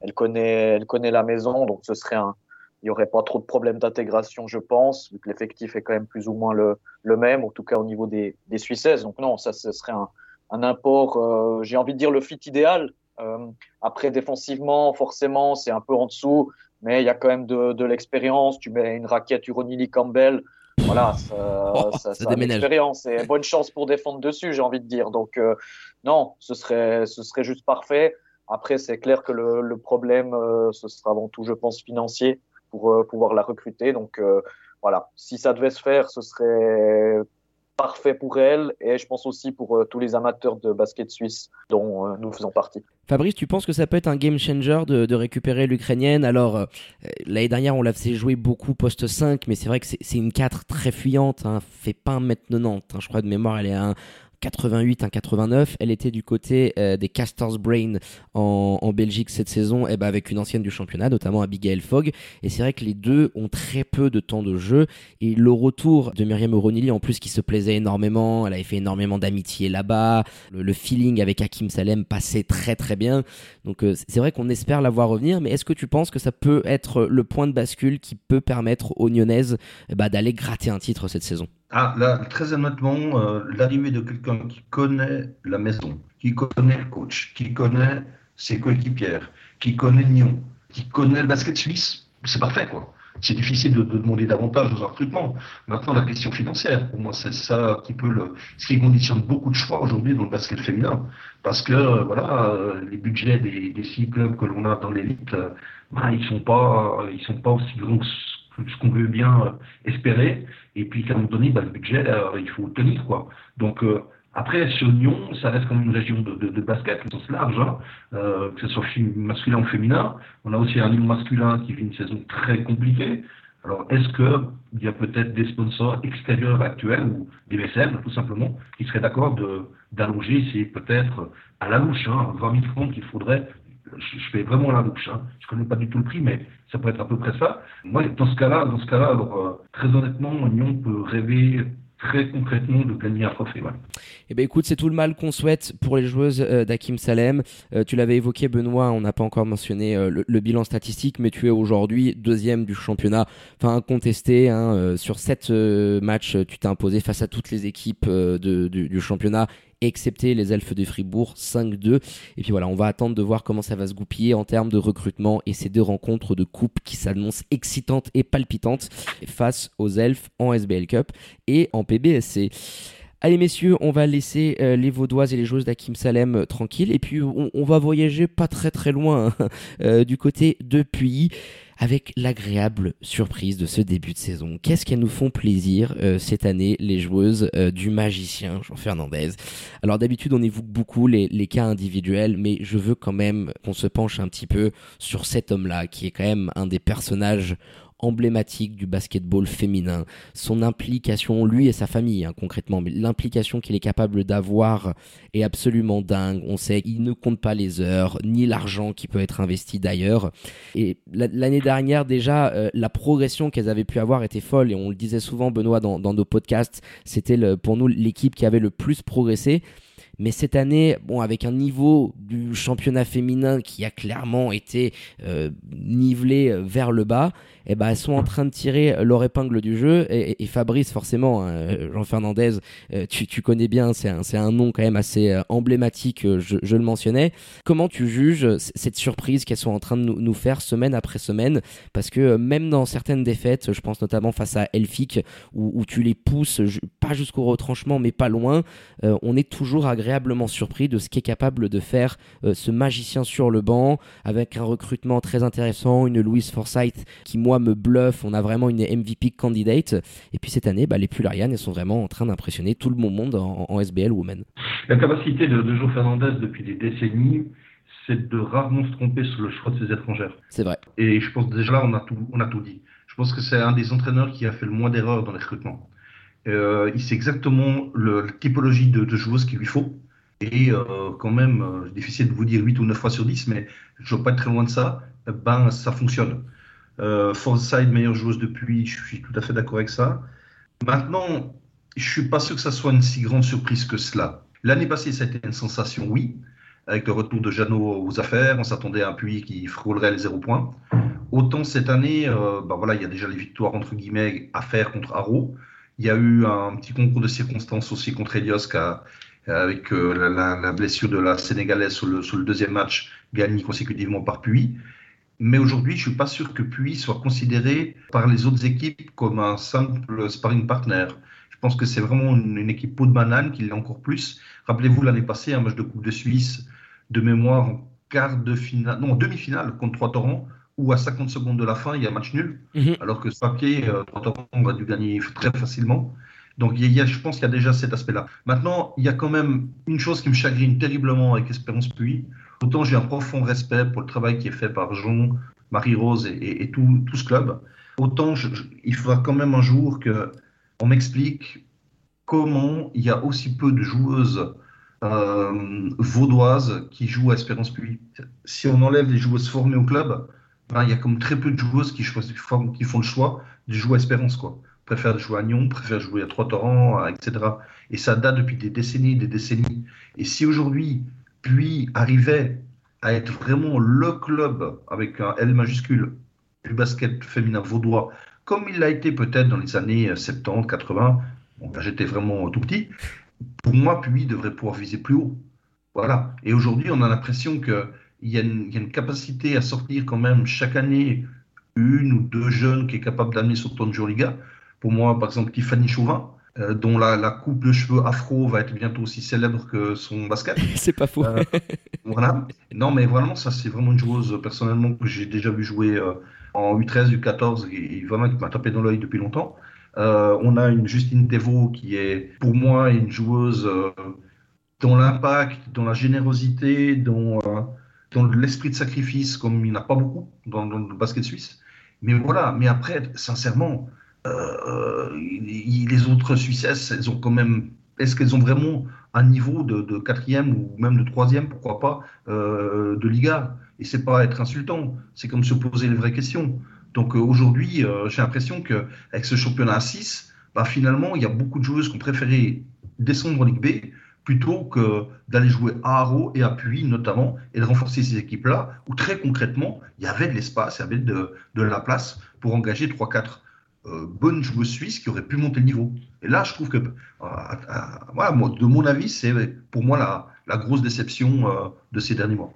Elle connaît, elle connaît la maison. Donc ce serait un, il n'y aurait pas trop de problèmes d'intégration, je pense, vu que l'effectif est quand même plus ou moins le, le même, en tout cas au niveau des, des Suissaises. Donc non, ça, ce serait un, un import, euh, j'ai envie de dire le fit idéal. Euh, après, défensivement, forcément, c'est un peu en dessous, mais il y a quand même de, de l'expérience. Tu mets une raquette Uronili Campbell, voilà, ça, oh, ça, ça, ça l'expérience et bonne chance pour défendre dessus, j'ai envie de dire. Donc euh, non, ce serait, ce serait juste parfait. Après, c'est clair que le, le problème, ce sera avant tout, je pense, financier pour euh, pouvoir la recruter. Donc euh, voilà, si ça devait se faire, ce serait parfait pour elle et je pense aussi pour euh, tous les amateurs de basket suisse dont nous faisons partie. Fabrice, tu penses que ça peut être un game changer de, récupérer l'Ukrainienne? Alors, l'année dernière, on l'a fait jouer beaucoup poste 5, mais c'est vrai que c'est une 4 très fuyante, hein, fait pas 1m90, hein, je crois de mémoire, elle est à 88, un 89. Elle était du côté euh, des Castors Brain en, Belgique cette saison, et eh ben avec une ancienne du championnat, notamment Abigail Fogg. Et c'est vrai que les deux ont très peu de temps de jeu. Et le retour de Myriam O'Ronili, en plus, qui se plaisait énormément, elle avait fait énormément d'amitié là-bas. Le, feeling avec Hakim Salem passait très très bien. Donc euh, c'est vrai qu'on espère la voir revenir. Mais est-ce que tu penses que ça peut être le point de bascule qui peut permettre aux Nyonnaises eh ben, d'aller gratter un titre cette saison? Ah, là, très honnêtement, euh, l'arrivée de quelqu'un qui connaît la maison, qui connaît le coach, qui connaît ses coéquipières, qui connaît Nyon, qui connaît le basket suisse, c'est parfait, quoi. C'est difficile de, demander davantage aux recrutements. Maintenant, la question financière, pour moi, c'est ça qui peut le, ce qui conditionne beaucoup de choix aujourd'hui dans le basket féminin. Parce que, euh, voilà, euh, les budgets des, six clubs que l'on a dans l'élite, bah, ils sont pas, ils sont pas aussi grands que ce qu'on veut bien espérer. Et puis, à un moment donné, bah, le budget, euh, il faut le tenir, quoi. Donc, euh, après, sur Lyon, ça reste comme une région de, de, de basket, au sens large, hein, euh, que ce soit masculin ou féminin. On a aussi un Lyon masculin qui vit une saison très compliquée. Alors, est-ce qu'il y a peut-être des sponsors extérieurs actuels ou des mécènes, tout simplement, qui seraient d'accord d'allonger, c'est peut-être à la louche, hein, 20 000 francs qu'il faudrait je, fais vraiment la bouche. Hein. Je connais pas du tout le prix, mais ça peut être à peu près ça. Moi, dans ce cas-là, dans ce cas-là, alors euh, très honnêtement, Lyon peut rêver très concrètement de gagner un trophée. Eh ben écoute, c'est tout le mal qu'on souhaite pour les joueuses euh, d'Akim Salem. Euh, tu l'avais évoqué, Benoît, on n'a pas encore mentionné le, bilan statistique, mais tu es aujourd'hui deuxième du championnat, enfin incontesté. Hein, sur sept matchs, tu t'es imposé face à toutes les équipes du, championnat excepté les elfes de Fribourg 5-2. Et puis voilà, on va attendre de voir comment ça va se goupiller en termes de recrutement et ces deux rencontres de coupe qui s'annoncent excitantes et palpitantes face aux elfes en SBL Cup et en PBSC. Allez messieurs, on va laisser euh, les Vaudoises et les joueuses d'Akim Salem euh, tranquilles et puis on, va voyager pas très très loin euh, du côté de Puy avec l'agréable surprise de ce début de saison. Qu'est-ce qu'elles nous font plaisir euh, cette année, les joueuses euh, du magicien Jean Fernandez? Alors d'habitude, on évoque beaucoup les, les, cas individuels, mais je veux quand même qu'on se penche un petit peu sur cet homme-là, qui est quand même un des personnages emblématique du basketball féminin. Son implication, lui et sa famille, hein, concrètement, mais l'implication qu'il est capable d'avoir est absolument dingue. On sait qu'il ne compte pas les heures, ni l'argent qui peut être investi d'ailleurs. Et l'année dernière, déjà, euh, la progression qu'elles avaient pu avoir était folle. Et on le disait souvent, Benoît, dans, nos podcasts, c'était pour nous l'équipe qui avait le plus progressé. Mais cette année, bon, avec un niveau du championnat féminin qui a clairement été euh, nivelé euh, vers le bas, eh ben, sont en train de tirer leur épingle du jeu. Et, Fabrice, forcément, hein, Jean Fernandez, euh, tu, tu, connais bien, c'est un, un, nom quand même assez emblématique, je, je, le mentionnais. Comment tu juges cette surprise qu'elles sont en train de nous, nous, faire semaine après semaine? Parce que même dans certaines défaites, je pense notamment face à Elfic, où, où tu les pousses, pas jusqu'au retranchement, mais pas loin, on est toujours agréable agréablement surpris de ce qu'est capable de faire euh, ce magicien sur le banc, avec un recrutement très intéressant, une Louise Forsyth qui, moi, me bluffe. On a vraiment une MVP candidate. Et puis cette année, bah, les Pularian, elles sont vraiment en train d'impressionner tout le monde en, SBL Women. La capacité de, de Joe Fernandez depuis des décennies, c'est de rarement se tromper sur le choix de ses étrangères. C'est vrai. Et je pense déjà là, on a tout, on a tout dit. Je pense que c'est un des entraîneurs qui a fait le moins d'erreurs dans les recrutements. Euh, il sait exactement le, la typologie de, de joueuse qu'il lui faut. Et euh, quand même, euh, difficile de vous dire 8 ou 9 fois sur 10, mais je ne veux pas être très loin de ça, ben ça fonctionne. Euh, meilleure joueuse depuis, je suis tout à fait d'accord avec ça. Maintenant, je suis pas sûr que ça soit une si grande surprise que cela. L'année passée, ça a été une sensation, oui, avec le retour de Jeannot aux affaires. On s'attendait à un puits qui frôlerait les 0 points. Autant cette année, euh, ben voilà, il y a déjà les victoires entre guillemets à faire contre Haro. Il y a eu un petit concours de circonstances aussi contre Elios avec euh, la, blessure de la Sénégalaise sur le deuxième match, gagné consécutivement par Puy. Mais aujourd'hui, je suis pas sûr que Puy soit considéré par les autres équipes comme un simple sparring partner. Je pense que c'est vraiment une, équipe peau de banane qui l'est encore plus. Rappelez-vous l'année passée, un match de Coupe de Suisse de mémoire en quart de finale, non, demi-finale contre Trois Torrents, où à 50 secondes de la fin, il y a un match nul, mhm. alors que ce papier, euh, Trois Torrents aurait dû gagner très facilement. Donc il y a, je pense qu'il y a déjà cet aspect-là. Maintenant, il y a quand même une chose qui me chagrine terriblement avec Espérance Puy. Autant j'ai un profond respect pour le travail qui est fait par Jean, Marie-Rose et, tout, ce club. Autant il faudra quand même un jour qu'on m'explique comment il y a aussi peu de joueuses euh, vaudoises qui jouent à Espérance Puy. Si on enlève les joueuses formées au club, ben, il y a comme très peu de joueuses qui, qui font le choix de jouer à Espérance. Quoi. Préfèrent jouer à Nyon, préfèrent jouer à Trois-Torrents, etc. Et ça date depuis des décennies des décennies. Et si aujourd'hui, Puy arrivait à être vraiment le club avec un L majuscule du basket féminin vaudois, comme il l'a été peut-être dans les années 70, 80, bon, j'étais vraiment tout petit, pour moi, Puy devrait pouvoir viser plus haut. Voilà. Et aujourd'hui, on a l'impression qu'il y, a une capacité à sortir quand même chaque année une ou deux jeunes qui est capable d'amener sur Tonjo Liga. Pour moi, par exemple, Tiffany Chauvin, euh, dont la, coupe de cheveux afro va être bientôt aussi célèbre que son basket. c'est pas faux. Euh, voilà. Non, mais vraiment, ça, c'est vraiment une joueuse, personnellement, que j'ai déjà vu jouer euh, en U13, U14, et, vraiment qui m'a tapé dans l'œil depuis longtemps. On a une Justine Thévaux qui est pour moi une joueuse dont l'impact, dont la générosité, dont, euh, l'esprit de sacrifice, comme il n'y en a pas beaucoup dans, le basket suisse. Mais voilà, mais après, sincèrement, les autres Suissesses, elles ont quand même. Est-ce qu'elles ont vraiment un niveau de, quatrième ou même de troisième, pourquoi pas, de Liga? Et c'est pas être insultant, c'est comme se poser les vraies questions. Donc euh, aujourd'hui, euh, j'ai l'impression qu'avec ce championnat à 6, bah, finalement, il y a beaucoup de joueuses qui ont préféré descendre en Ligue B plutôt que d'aller jouer à Haro et à Puy notamment, et de renforcer ces équipes-là, où très concrètement, il y avait de l'espace, il y avait de, la place pour engager 3-4 euh, bonnes joueuses suisses qui auraient pu monter le niveau. Et là, je trouve que, de mon avis, c'est pour moi la, la grosse déception de ces derniers mois.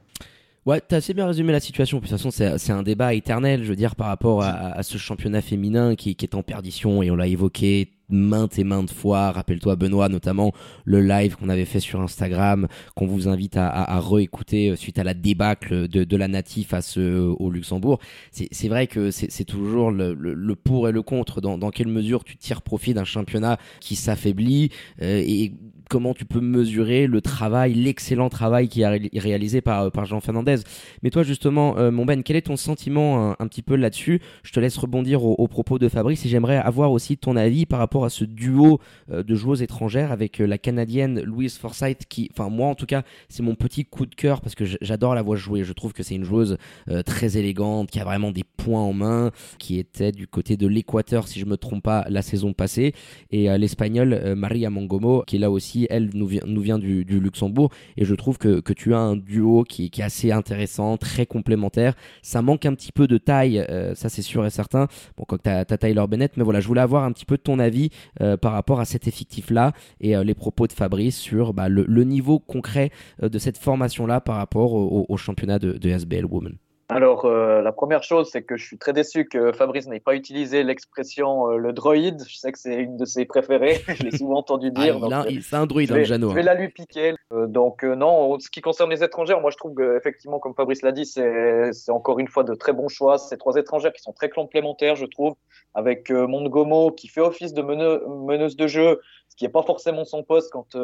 Ouais, t'as assez bien résumé la situation. de toute façon, c'est un débat éternel, je veux dire, par rapport à, ce championnat féminin qui, est en perdition et on l'a évoqué maintes et maintes fois. Rappelle-toi, Benoît, notamment le live qu'on avait fait sur Instagram, qu'on vous invite à, à, réécouter euh, suite à la débâcle de, la natif à ce, au Luxembourg. C'est vrai que c'est toujours le, pour et le contre. Dans, dans quelle mesure tu tires profit d'un championnat qui s'affaiblit euh, et comment tu peux mesurer le travail, l'excellent travail qui est réalisé par, par Jean Fernandez. Mais toi, justement, euh, mon Ben, quel est ton sentiment un, petit peu là-dessus? Je te laisse rebondir aux propos de Fabrice et j'aimerais avoir aussi ton avis par rapport à ce duo euh, de joueuses étrangères avec euh, la Canadienne Louise Forsyth qui, enfin moi en tout cas, c'est mon petit coup de cœur parce que j'adore la voir jouer. Je trouve que c'est une joueuse très élégante, qui a vraiment des points en main, qui était du côté de l'Équateur si je me trompe pas la saison passée. Et l'Espagnole Maria Mongomo qui là aussi elle nous vient, du, Luxembourg. Et je trouve que, tu as un duo qui, est assez intéressant, très complémentaire. Ça manque un petit peu de taille, euh, ça c'est sûr et certain. Bon, quand tu as, Tyler Bennett, mais voilà, je voulais avoir un petit peu ton avis euh, par rapport à cet effectif-là et euh, les propos de Fabrice sur bah, le, niveau concret de cette formation-là par rapport au, championnat de SBL Women. Alors, euh, la première chose, c'est que je suis très déçu que Fabrice n'ait pas utilisé l'expression euh, le droïde. Je sais que c'est une de ses préférées. je l'ai souvent entendu dire. Ah, c'est un droïde, hein, Jeannot. Je vais la lui piquer. Euh, donc, non, ce qui concerne les étrangères, moi, je trouve effectivement, comme Fabrice l'a dit, c'est encore une fois de très bons choix. Ces trois étrangères qui sont très complémentaires, je trouve, avec Montgomo qui fait office de meneuse de jeu, ce qui n'est pas forcément son poste quand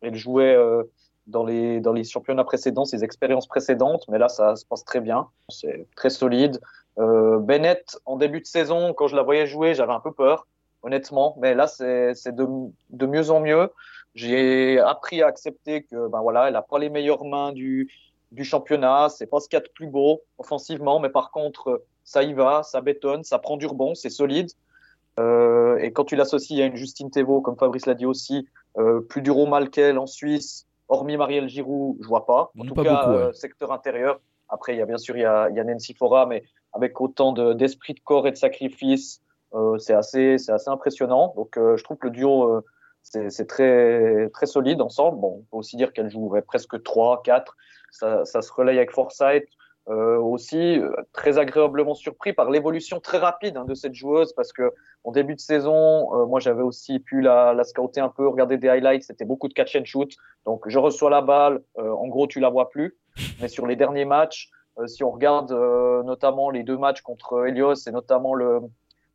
elle jouait dans les, dans les championnats précédents, ses expériences précédentes, mais là, ça se passe très bien. C'est très solide. Euh, Bennett, en début de saison, quand je la voyais jouer, j'avais un peu peur, honnêtement, mais là, c'est de, de mieux en mieux. J'ai appris à accepter que, ben voilà, elle a pas les meilleures mains du, du championnat, c'est pas ce qu'il y a de plus beau offensivement, mais par contre, ça y va, ça bétonne, ça prend du rebond, c'est solide. Euh, et quand tu l'associes à une Justine Thévaux, comme Fabrice l'a dit aussi, euh, plus dur au mal qu'elle en Suisse, Hormis Marielle Giroud, je vois pas. En tout cas, euh, secteur intérieur. Après, il y a bien sûr il y a, il y a Nancy Fora, mais avec autant d'esprit de, corps et de sacrifice, euh, c'est assez, c'est assez impressionnant. Donc, euh, je trouve que le duo, c'est très, très solide ensemble. Bon, on peut aussi dire qu'elle jouerait presque 3, 4. Ça, ça se relaye avec Foresight. Euh, aussi euh, très agréablement surpris par l'évolution très rapide hein, de cette joueuse parce que en début de saison, euh, moi j'avais aussi pu la, la, scouter un peu, regarder des highlights, c'était beaucoup de catch and shoot. Donc je reçois la balle, en gros tu la vois plus. Mais sur les derniers matchs, si on regarde notamment les deux matchs contre Helios et notamment le,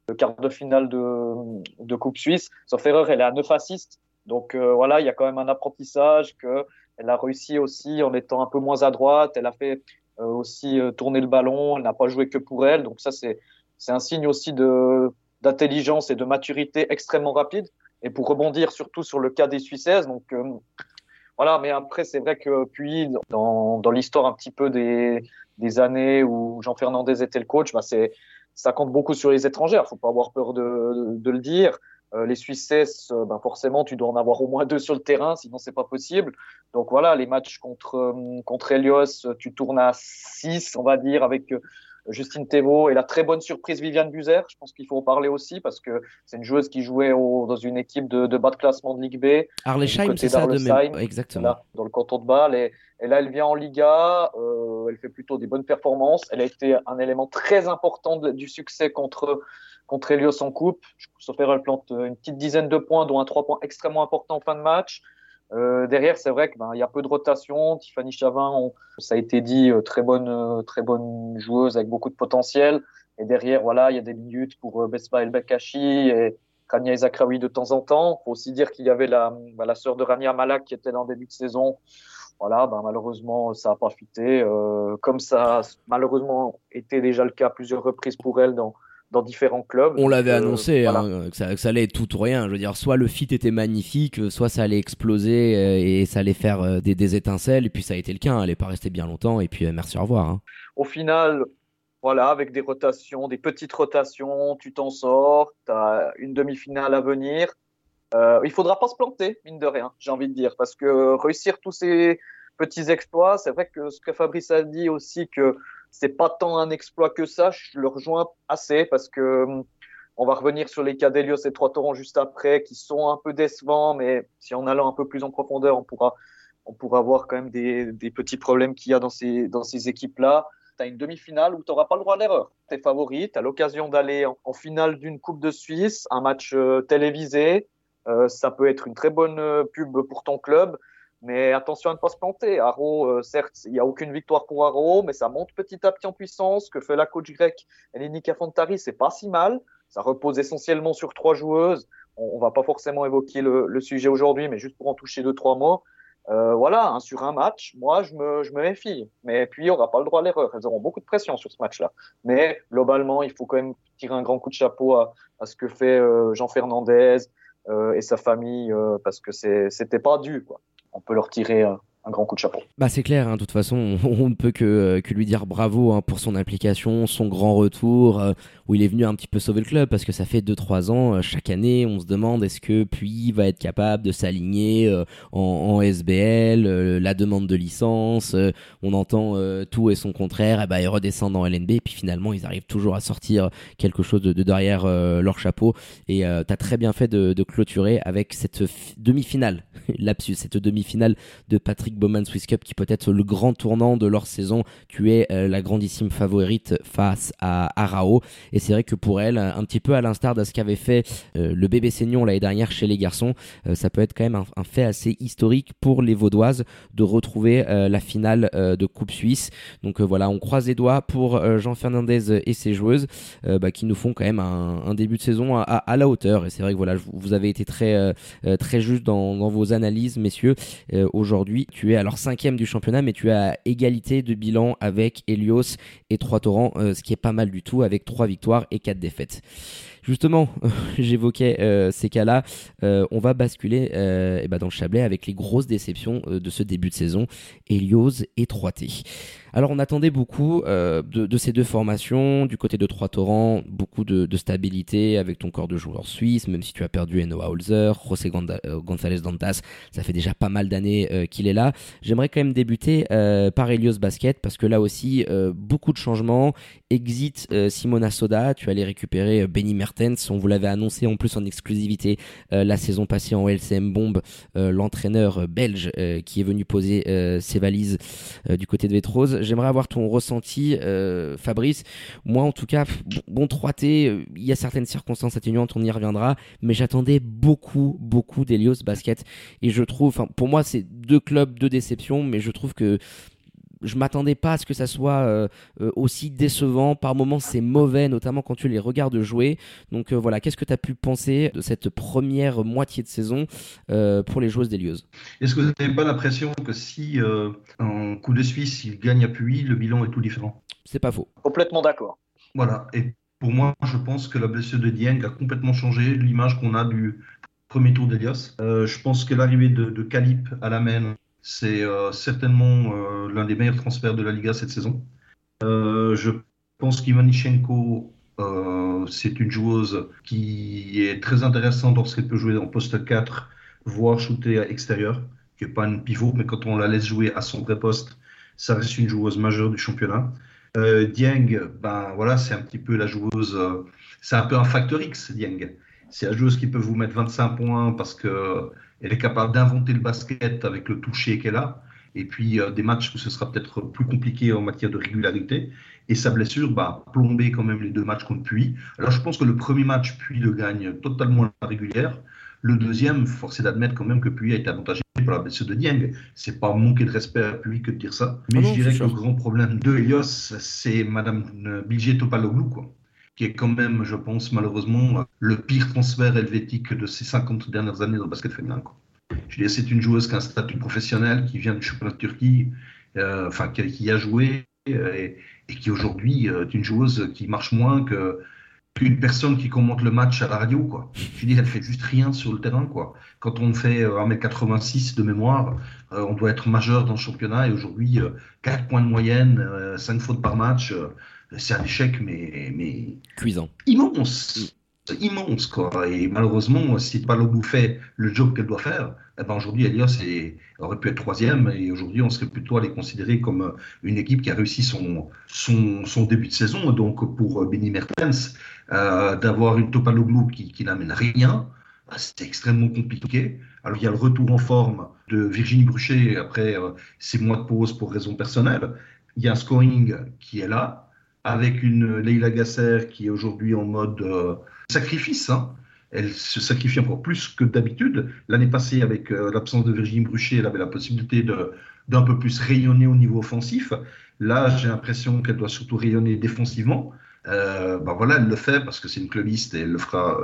le quart de finale de, de Coupe Suisse, sauf erreur, elle est à 9 assists. Donc voilà, il y a quand même un apprentissage que elle a réussi aussi en étant un peu moins à droite. Elle a fait euh, aussi euh, tourner le ballon. Elle n'a pas joué que pour elle. Donc ça, c'est un signe aussi d'intelligence et de maturité extrêmement rapide. et pour rebondir surtout sur le cas des Suissaises, donc voilà, mais après, c'est vrai que puis dans, dans l'histoire un petit peu des, des années où Jean Fernandez était le coach, bah ça compte beaucoup sur les étrangères. Faut pas avoir peur de, de, le dire. Euh, les Suisses, euh, ben forcément, tu dois en avoir au moins deux sur le terrain, sinon c'est pas possible. Donc voilà, les matchs contre euh, contre Helios, tu tournes à 6, on va dire, avec Justine Thévaux et la très bonne surprise Viviane Buzer. Je pense qu'il faut en parler aussi parce que c'est une joueuse qui jouait dans une équipe de, de, bas de classement de Ligue B. Arlesheim, c'est ça de même. Exactement. dans le canton de Bâle. Et, et, là, elle vient en Liga. Euh, elle fait plutôt des bonnes performances. Elle a été un élément très important du succès contre contre Elios en coupe. Sauf plante une petite dizaine de points, dont un trois points extrêmement important en fin de match. Euh, derrière, c'est vrai qu'il ben, y a peu de rotation. Tiffany Chavin, ça a été dit, euh, très bonne, euh, très bonne joueuse avec beaucoup de potentiel. Et derrière, voilà, il y a des minutes pour euh, Besma El Bekashi et Rania Zakraoui de temps en temps. Faut aussi dire qu'il y avait la, ben, la sœur de Rania Malak qui était dans le début de saison. Voilà, ben, malheureusement, ça n'a pas fité. Euh, comme ça a malheureusement été déjà le cas plusieurs reprises pour elle dans, dans différents clubs. On l'avait euh, annoncé hein, que, ça, que, ça, allait être tout ou rien. Je veux dire, soit le fit était magnifique, soit ça allait exploser euh, et ça allait faire euh, des, des, étincelles. Et puis ça a été le cas. Hein. Elle n'est pas restée bien longtemps. Et puis merci, au revoir. Hein. Au final, voilà, avec des rotations, des petites rotations, tu t'en sors. Tu as une demi-finale à venir. Euh, il faudra pas se planter, mine de rien, j'ai envie de dire, parce que réussir tous ces petits exploits, c'est vrai que ce que Fabrice a dit aussi que c'est pas tant un exploit que ça. Je le rejoins assez parce que hum, on va revenir sur les cas d'Elios et Trois Torrents juste après, qui sont un peu décevants, mais si en allant un peu plus en profondeur, on pourra, on pourra voir quand même des, petits problèmes qu'il y a dans ces, dans ces équipes-là. Tu as une demi-finale où tu n'auras pas le droit à l'erreur. Tu es favori, tu as l'occasion d'aller en, finale d'une Coupe de Suisse, un match euh, télévisé. Euh, ça peut être une très bonne euh, pub pour ton club. Mais attention à ne pas se planter. Haro, euh, certes, il n'y a aucune victoire pour Haro, mais ça monte petit à petit en puissance. Que fait la coach grecque Elinika Fontari, c'est pas si mal. Ça repose essentiellement sur trois joueuses. On, on va pas forcément évoquer le, sujet aujourd'hui, mais juste pour en toucher deux, trois mots. Euh, voilà, sur un match, moi, je me, méfie. Mais puis, il n'y aura pas le droit à l'erreur. Elles auront beaucoup de pression sur ce match-là. Mais globalement, il faut quand même tirer un grand coup de chapeau à, ce que fait euh, Jean Fernandez et sa famille, parce que c'était pas dû. Quoi on peut leur tirer euh, grand coup de chapeau. Bah c'est clair, hein, de toute façon, on, ne peut que, euh, que lui dire bravo hein, pour son implication, son grand retour, euh, où il est venu un petit peu sauver le club, parce que ça fait 2-3 ans, chaque année, on se demande est-ce que Puy va être capable de s'aligner en, SBL, la demande de licence, on entend tout et son contraire, et bah ils redescendent en LNB, puis finalement ils arrivent toujours à sortir quelque chose de, de derrière leur chapeau, et t'as très bien fait de, de clôturer avec cette demi-finale, lapsus, cette demi-finale de Patrick Bowman Swiss Cup qui peut être le grand tournant de leur saison. Tu es euh, la grandissime favorite face à Arao. Et c'est vrai que pour elle, un petit peu à l'instar de ce qu'avait fait euh, le bébé Seignon l'année dernière chez les garçons, euh, ça peut être quand même un, fait assez historique pour les Vaudoises de retrouver la finale de Coupe Suisse. Donc voilà, on croise les doigts pour Jean Fernandez et ses joueuses bah, qui nous font quand même un, début de saison à, la hauteur. Et c'est vrai que voilà, vous avez été très, très juste dans, dans vos analyses, messieurs. Aujourd'hui, tu tu es alors cinquième du championnat, mais tu as égalité de bilan avec Helios et Trois Torrents, euh, ce qui est pas mal du tout, avec trois victoires et quatre défaites. Justement, j'évoquais euh, ces cas-là. Euh, on va basculer euh, eh ben, dans le Chablais avec les grosses déceptions de ce début de saison, Helios et 3T. Alors on attendait beaucoup de, ces deux formations, du côté de Trois Torrents, beaucoup de, stabilité avec ton corps de joueur suisse, même si tu as perdu Enoa Holzer, José González Dantas, ça fait déjà pas mal d'années qu'il est là. J'aimerais quand même débuter par Helios Basket parce que là aussi beaucoup de changements. Exit Simona Soda, tu allais récupérer Benny Mertens on vous l'avait annoncé en plus en exclusivité euh, la saison passée en LCM Bombe, euh, l'entraîneur belge euh, qui est venu poser ses valises du côté de Vétrose. J'aimerais avoir ton ressenti, Fabrice. Moi, en tout cas, bon 3T, il y a certaines circonstances atténuantes, on y reviendra, mais j'attendais beaucoup, beaucoup d'Elios Basket. Et je trouve, pour moi, c'est deux clubs de déception, mais je trouve que je m'attendais pas à ce que ça soit euh, euh, aussi décevant. Par moments, c'est mauvais, notamment quand tu les regardes jouer. Donc euh, voilà, qu'est-ce que tu as pu penser de cette première moitié de saison pour les joueuses d'Elios Est-ce que vous n'avez pas l'impression que si en coup de Suisse, il gagne à Puy, le bilan est tout différent? C'est pas faux. Complètement d'accord. Voilà. Et pour moi, je pense que la blessure de Dieng a complètement changé l'image qu'on a du premier tour d'Elios. je pense que l'arrivée de, de Calip à la main, c'est certainement l'un des meilleurs transferts de la Liga cette saison. je pense qu'Ivanichenko euh, c'est une joueuse qui est très intéressante lorsqu'elle peut jouer en poste 4, voire shooter à extérieur, qui n'est pas une pivot, mais quand on la laisse jouer à son vrai poste, ça reste une joueuse majeure du championnat. Euh, Dieng, ben voilà, c'est un petit peu la joueuse, euh, c'est un peu un facteur X, Dieng. C'est la joueuse qui peut vous mettre 25 points parce qu'elle est capable d'inventer le basket avec le toucher qu'elle a. Et puis des matchs où ce sera peut-être plus compliqué en matière de régularité. Et sa blessure va plomber quand même les deux matchs contre Puy. Alors je pense que le premier match, Puy le gagne totalement la régulière. Le deuxième, force est d'admettre quand même que Puy a été avantagé par la blessure de Dieng. C'est pas manquer de respect à Puy que de dire ça. Mais ah je dirais que le grand problème de Helios, c'est Madame Bilgier Topaloglou, quoi qui est quand même, je pense, malheureusement, le pire transfert helvétique de ces 50 dernières années dans le basket féminin. Quoi. Je dis, c'est une joueuse qui a un statut professionnel, qui vient du championnat de Turquie, euh, enfin, qui, a joué, euh, et, qui aujourd'hui euh, est une joueuse qui marche moins qu'une personne qui commente le match à la radio, quoi. Je dire, elle fait juste rien sur le terrain. Quand on fait 1m86 de mémoire, euh, on doit être majeur dans le championnat et aujourd'hui, 4 points de moyenne, 5 fautes par match, c'est un échec, mais, mais. Cuisant. Immense immense. Quoi. Et malheureusement, si Paloglu fait le job qu'elle doit faire, eh ben aujourd'hui, Elias aurait pu être troisième et aujourd'hui, on serait plutôt allé considérer comme une équipe qui a réussi son, son, son début de saison. Donc, pour Benny Mertens, euh, d'avoir une Topaloglu qui, qui n'amène rien, bah, c'est extrêmement compliqué. Alors, il y a le retour en forme de Virginie Bruchet après euh, six mois de pause pour raisons personnelles. Il y a un scoring qui est là, avec une Leila Gasser qui est aujourd'hui en mode. Euh, sacrifice. Hein. Elle se sacrifie encore plus que d'habitude. L'année passée, avec euh, l'absence de Virginie Bruchet, elle avait la possibilité d'un peu plus rayonner au niveau offensif. Là, j'ai l'impression qu'elle doit surtout rayonner défensivement. Ben voilà, elle le fait parce que c'est une clubiste et elle le fera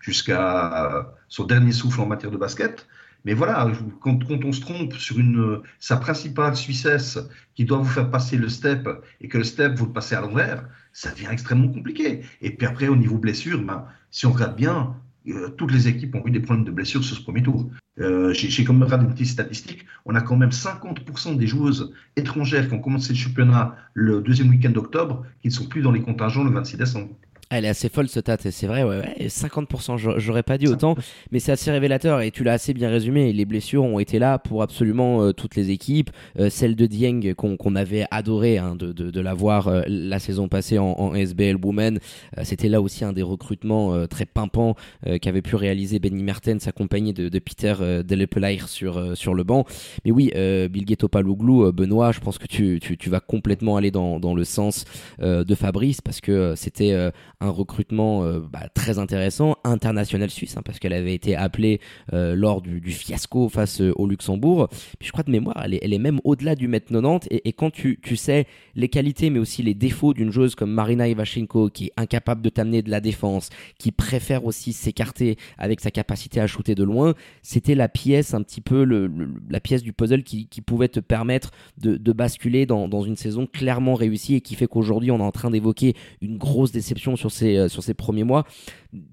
jusqu'à son dernier souffle en matière de basket. Mais voilà, quand, on se trompe sur une, sa principale Suissesse qui doit vous faire passer le step et que le step vous le passez à l'envers, ça devient extrêmement compliqué. Et puis après, au niveau blessure, ben, si on regarde bien, euh, toutes les équipes ont eu des problèmes de blessure sur ce premier tour. Euh, J'ai comme regardé une petite statistique, on a quand même 50% des joueuses étrangères qui ont commencé le championnat le deuxième week-end d'octobre qui ne sont plus dans les contingents le 26 décembre. Elle est assez folle ce tat, c'est vrai, ouais, ouais 50%, j'aurais pas dit autant, mais c'est assez révélateur et tu l'as assez bien résumé. Les blessures ont été là pour absolument euh, toutes les équipes. Euh, celle de Dieng qu'on avait adoré hein, de, de, de, la voir euh, la saison passée en, en SBL Women, c'était là aussi un des recrutements très pimpants qu'avait pu réaliser Benny Mertens accompagné de, de Peter Delepelair sur, sur le banc. Mais oui, Bilge Topaloglou, Benoît, je pense que tu, tu, tu, vas complètement aller dans, dans le sens de Fabrice parce que c'était un recrutement euh, bah, très intéressant, international suisse, hein, parce qu'elle avait été appelée euh, lors du, fiasco face euh, au Luxembourg. Puis je crois de mémoire, elle est, elle est même au-delà du mètre 90. Et, et quand tu, tu, sais les qualités, mais aussi les défauts d'une joueuse comme Marina Ivashenko, qui est incapable de t'amener de la défense, qui préfère aussi s'écarter avec sa capacité à shooter de loin, c'était la pièce un petit peu, le, la pièce du puzzle qui, pouvait te permettre de, basculer dans, dans, une saison clairement réussie et qui fait qu'aujourd'hui on est en train d'évoquer une grosse déception euh, sur ces premiers mois.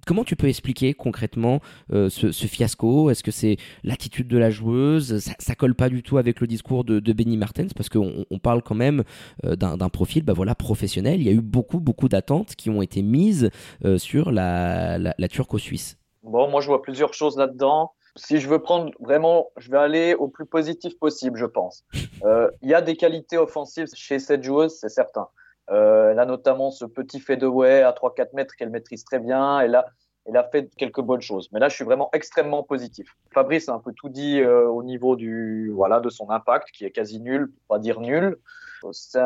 Comment tu peux expliquer concrètement euh, ce, fiasco? Est-ce que c'est l'attitude de la joueuse? Ça, ça, colle pas du tout avec le discours de, de Benny Martens parce qu'on on parle quand même euh, d'un profil bah voilà, professionnel. Il y a eu beaucoup, beaucoup d'attentes qui ont été mises sur la, la, la turco-suisse. Bon, moi je vois plusieurs choses là-dedans si je veux prendre vraiment, je vais aller au plus positif possible, je pense. Il y a des qualités offensives chez cette joueuse, c'est certain. Euh, elle a notamment ce petit fadeaway à 3-4 mètres qu'elle maîtrise très bien. Elle a, elle a fait quelques bonnes choses. Mais là, je suis vraiment extrêmement positif. Fabrice a un peu tout dit euh, au niveau du, voilà, de son impact, qui est quasi nul, pour pas dire nul. C'est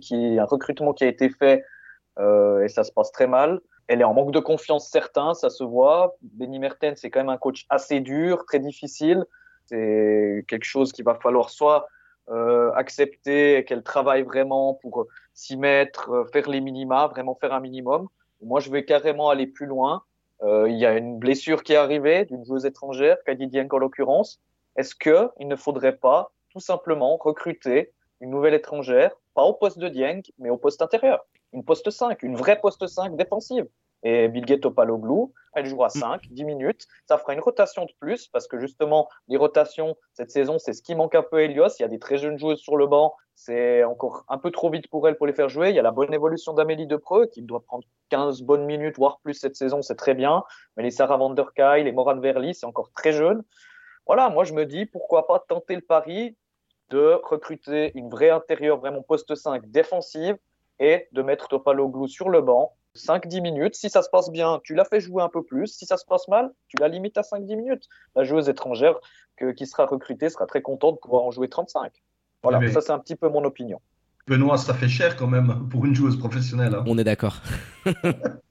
qui, un recrutement qui a été fait euh, et ça se passe très mal. Elle est en manque de confiance certain, ça se voit. Benny Mertens, c'est quand même un coach assez dur, très difficile. C'est quelque chose qu'il va falloir soit euh, accepter qu'elle travaille vraiment pour s'y mettre, euh, faire les minima, vraiment faire un minimum. Moi, je vais carrément aller plus loin. Euh, il y a une blessure qui est arrivée d'une joueuse étrangère, Kadi Dieng en l'occurrence. Est-ce que il ne faudrait pas tout simplement recruter une nouvelle étrangère, pas au poste de Dieng, mais au poste intérieur, une poste 5, une vraie poste 5 défensive. Et Bilge Topaloglou, elle jouera 5, 10 minutes. Ça fera une rotation de plus parce que justement, les rotations cette saison, c'est ce qui manque un peu à Elios. Il y a des très jeunes joueuses sur le banc. C'est encore un peu trop vite pour elle pour les faire jouer. Il y a la bonne évolution d'Amélie Depreux qui doit prendre 15 bonnes minutes, voire plus cette saison. C'est très bien. Mais les Sarah Van Der les Moran Verly, c'est encore très jeune. Voilà, moi je me dis pourquoi pas tenter le pari de recruter une vraie intérieure, vraiment poste 5 défensive et de mettre Topaloglou sur le banc 5-10 minutes. Si ça se passe bien, tu la fais jouer un peu plus. Si ça se passe mal, tu la limites à 5-10 minutes. La joueuse étrangère qui sera recrutée sera très contente de pouvoir en jouer 35. Voilà, ça c'est un petit peu mon opinion. Benoît, ça fait cher quand même pour une joueuse professionnelle. Hein. On est d'accord. je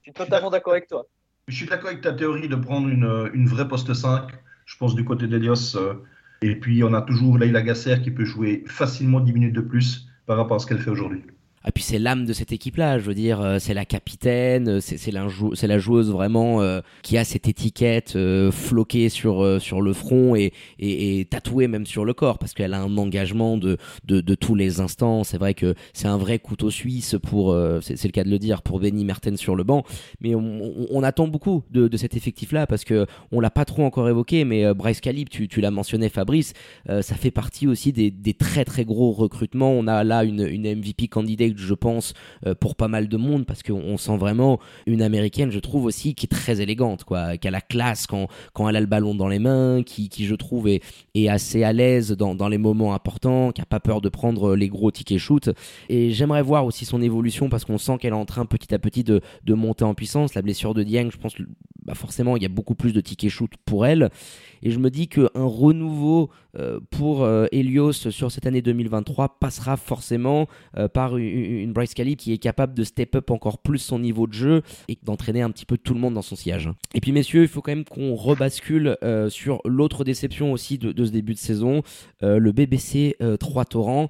suis totalement d'accord avec toi. Je suis d'accord avec ta théorie de prendre une, une vraie poste 5. Je pense du côté d'Elios. Euh, et puis on a toujours Leila Gasser qui peut jouer facilement 10 minutes de plus par rapport à ce qu'elle fait aujourd'hui. Et ah, puis c'est l'âme de cette équipe-là, je veux dire, euh, c'est la capitaine, euh, c'est la, joueuse vraiment euh, qui a cette étiquette floquée sur, sur le front et, et, et, tatouée même sur le corps, parce qu'elle a un engagement de, de, de tous les instants. C'est vrai que c'est un vrai couteau suisse pour, c'est le cas de le dire, pour Benny Mertens sur le banc. Mais on, on, attend beaucoup de, de cet effectif-là, parce que on l'a pas trop encore évoqué, mais Bryce Calib, tu, tu l'as mentionné Fabrice, ça fait partie aussi des, des très très gros recrutements. On a là une, une MVP candidate je pense, euh, pour pas mal de monde, parce qu'on sent vraiment une américaine, je trouve aussi, qui est très élégante, quoi, qui a la classe quand, quand elle a le ballon dans les mains, qui, qui je trouve, est, est assez à l'aise dans, dans les moments importants, qui a pas peur de prendre les gros tickets shoot. Et j'aimerais voir aussi son évolution, parce qu'on sent qu'elle est en train petit à petit de, de monter en puissance. La blessure de Dieng, je pense, bah forcément, il y a beaucoup plus de tickets shoot pour elle. Et je me dis qu'un renouveau euh, pour euh, Helios sur cette année 2023 passera forcément euh, par une, Bryce Calib qui est capable de step up encore plus son niveau de jeu et d'entraîner un petit peu tout le monde dans son sillage. Et puis messieurs, il faut quand même qu'on rebascule sur l'autre déception aussi de, de, ce début de saison, le BBC 3 Torrents.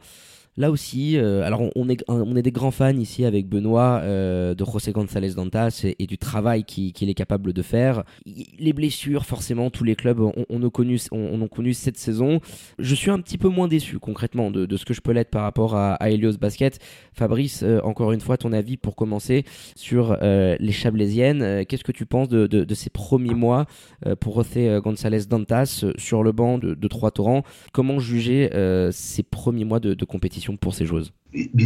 Là aussi, euh, alors on est, on des grands fans ici avec Benoît euh, de José González Dantas et, du travail qu'il est capable de faire. Les blessures, forcément, tous les clubs ont, connu, cette saison. Je suis un petit peu moins déçu concrètement de, ce que je peux l'être par rapport à, Helios Basket. Fabrice, euh, encore une fois, ton avis pour commencer sur les Chablaisiennes. Qu'est-ce que tu penses de, ces premiers mois pour José González Dantas sur le banc de, de Trois Torrents? Comment juger ces premiers mois de compétition? Pour ces joueuses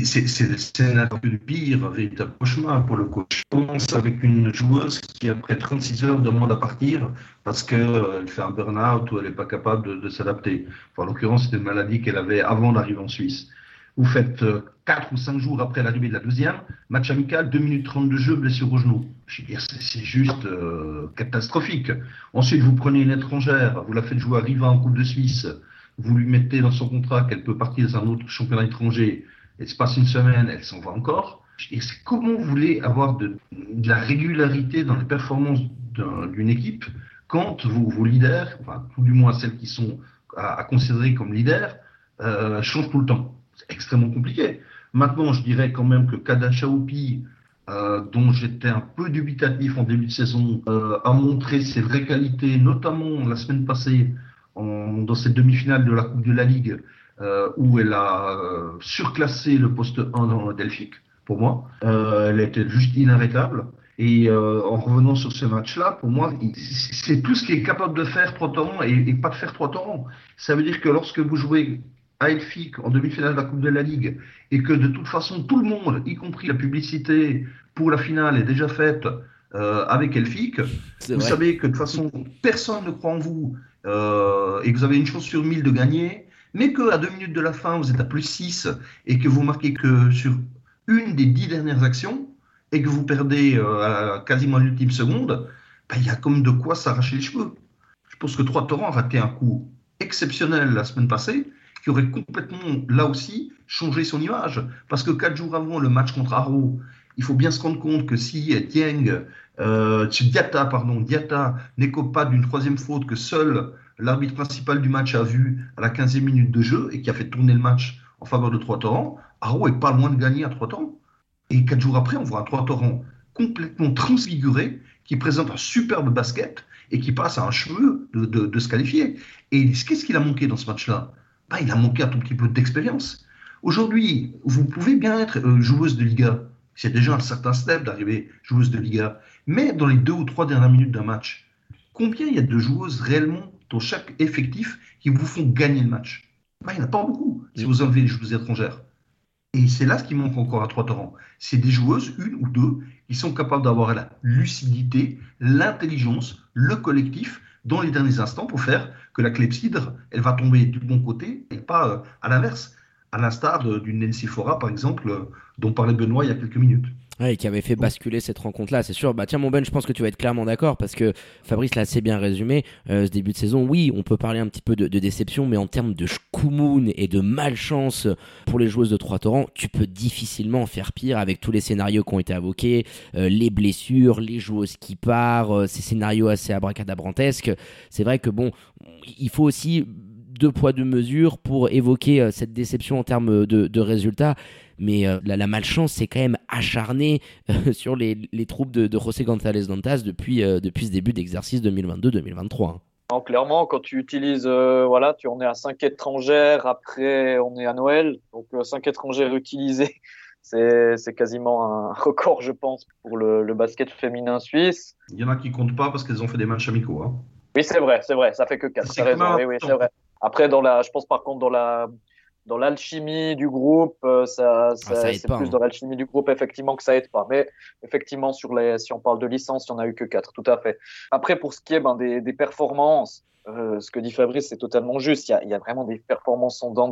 C'est un peu pire, véritable cauchemar pour le coach. On commence avec une joueuse qui, après 36 heures, demande à partir parce qu'elle euh, fait un burn-out ou elle n'est pas capable de, s'adapter. en l'occurrence, c'était une maladie qu'elle avait avant d'arriver en Suisse. Vous faites 4 euh, ou 5 jours après l'arrivée de la deuxième, match amical, 2 minutes 30 de jeu, blessure au genou. C'est juste euh, catastrophique. Ensuite, vous prenez une étrangère, vous la faites jouer à Riva en Coupe de Suisse, vous lui mettez dans son contrat qu'elle peut partir dans un autre championnat étranger, elle se passe une semaine, elle s'en va encore. Et c'est comment vous voulez avoir de, la régularité dans les performances d'une équipe quand vos, vos, leaders, enfin, tout du moins celles qui sont à, considérer comme leaders, euh, changent tout le temps. C'est extrêmement compliqué. Maintenant, je dirais quand même que Kadan Chaoupi, euh, dont j'étais un peu dubitatif en début de saison, euh, a montré ses vraies qualités, notamment la semaine passée dans cette demi-finale de la Coupe de la Ligue, euh, où elle a euh, surclassé le poste 1 dans Delphique, pour moi. Euh, elle était juste inarrêtable. Et en revenant sur ce match-là, pour moi, c'est tout ce qui est capable de faire trois torrents et, pas de faire trois torrents. Ça veut dire que lorsque vous jouez à Elfic en demi-finale de la Coupe de la Ligue et que de toute façon tout le monde, y compris la publicité pour la finale, est déjà faite avec Elfic, vous savez que de toute façon personne ne croit en vous euh, et que vous avez une chance sur 1000 de gagner, mais qu'à deux minutes de la fin, vous êtes à plus 6 et que vous marquez que sur une des dix dernières actions et que vous perdez euh, à quasiment l'ultime seconde, ben, il y a comme de quoi s'arracher les cheveux. Je pense que Trois Torrents a raté un coup exceptionnel la semaine passée qui aurait complètement, là aussi, changé son image. Parce que quatre jours avant le match contre Haro, il faut bien se rendre compte que si Dieng euh, Diata, pardon, pas d'une troisième faute que seul l'arbitre principal du match a vu à la 15e minute de jeu et qui a fait tourner le match en faveur de Trois Torrents, Haro est pas loin de gagner à Trois Torrents. Et quatre jours après, on voit un Trois Torrents complètement transfiguré qui présente un superbe basket et qui passe à un cheveu de, se qualifier. Et qu'est-ce qu'il a manqué dans ce match-là? Bah, Il a manqué un tout petit peu d'expérience. Aujourd'hui, vous pouvez bien être euh, joueuse de Liga. C'est déjà un certain step d'arriver joueuse de Liga. Mais dans les deux ou trois dernières minutes d'un match, combien il y a de joueuses réellement dans chaque effectif qui vous font gagner le match? Bah, Il n'y en a pas beaucoup si vous enlevez les joueuses étrangères. Et c'est là ce qui manque encore à Trois Torrents. C'est des joueuses, une ou deux, qui sont capables d'avoir la lucidité, l'intelligence, le collectif dans les derniers instants pour faire que la clepsydre, elle va tomber du bon côté et pas euh, à l'inverse, à l'instar d'une Nancy par exemple, euh, dont parlait Benoît il y a quelques minutes. Ouais, qui avait fait basculer cette rencontre-là, c'est sûr. Bah tiens, mon Ben, je pense que tu vas être clairement d'accord parce que Fabrice l'a assez bien résumé. Euh, ce début de saison, oui, on peut parler un petit peu de, déception, mais en termes de schkoumoun et de malchance pour les joueuses de Trois Torrents, tu peux difficilement faire pire avec tous les scénarios qui ont été invoqués, euh, les blessures, les joueuses qui partent, euh, ces scénarios assez abracadabrantesques. C'est vrai que bon, il faut aussi deux poids deux mesures pour évoquer cette déception en termes de, de résultats mais euh, la, malchance s'est quand même acharnée euh, sur les, troupes de, de José González Dantas depuis, euh, depuis ce début d'exercice 2022-2023. Hein. clairement, quand tu utilises, voilà, tu en es à 5 étrangères, après on est à Noël, donc 5 étrangères utilisées, c'est quasiment un record, je pense, pour le, basket féminin suisse. Il y en a qui comptent pas parce qu'elles ont fait des matchs amicaux. Hein. Oui, c'est vrai, c'est vrai, ça fait que 4. Oui, oui, c'est vrai. Après, dans la, je pense par contre dans la dans l'alchimie du groupe, euh, ça, ça, ah, c'est plus hein. dans l'alchimie du groupe effectivement que ça aide pas. Mais effectivement, sur les, si on parle de licence, il n'y en a eu que quatre, tout à fait. Après, pour ce qui est ben, des, des performances, euh, ce que dit Fabrice, c'est totalement juste. Il y a, il y a vraiment des performances en dents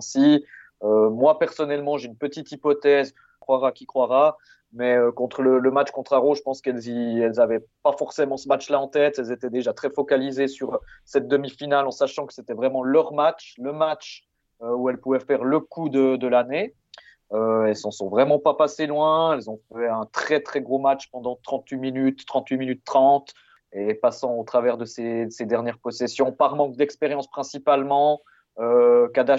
euh, moi, personnellement, j'ai une petite hypothèse, croira qui croira, mais euh, contre le, le, match contre Arrow, je pense qu'elles elles avaient pas forcément ce match-là en tête. Elles étaient déjà très focalisées sur cette demi-finale en sachant que c'était vraiment leur match, le match où elles pouvaient faire le coup de, de l'année. Euh, elles s'en sont vraiment pas passées loin. Elles ont fait un très très gros match pendant 38 minutes, 38 minutes 30, et passant au travers de ces, ces dernières possessions, par manque d'expérience principalement. Euh, Kada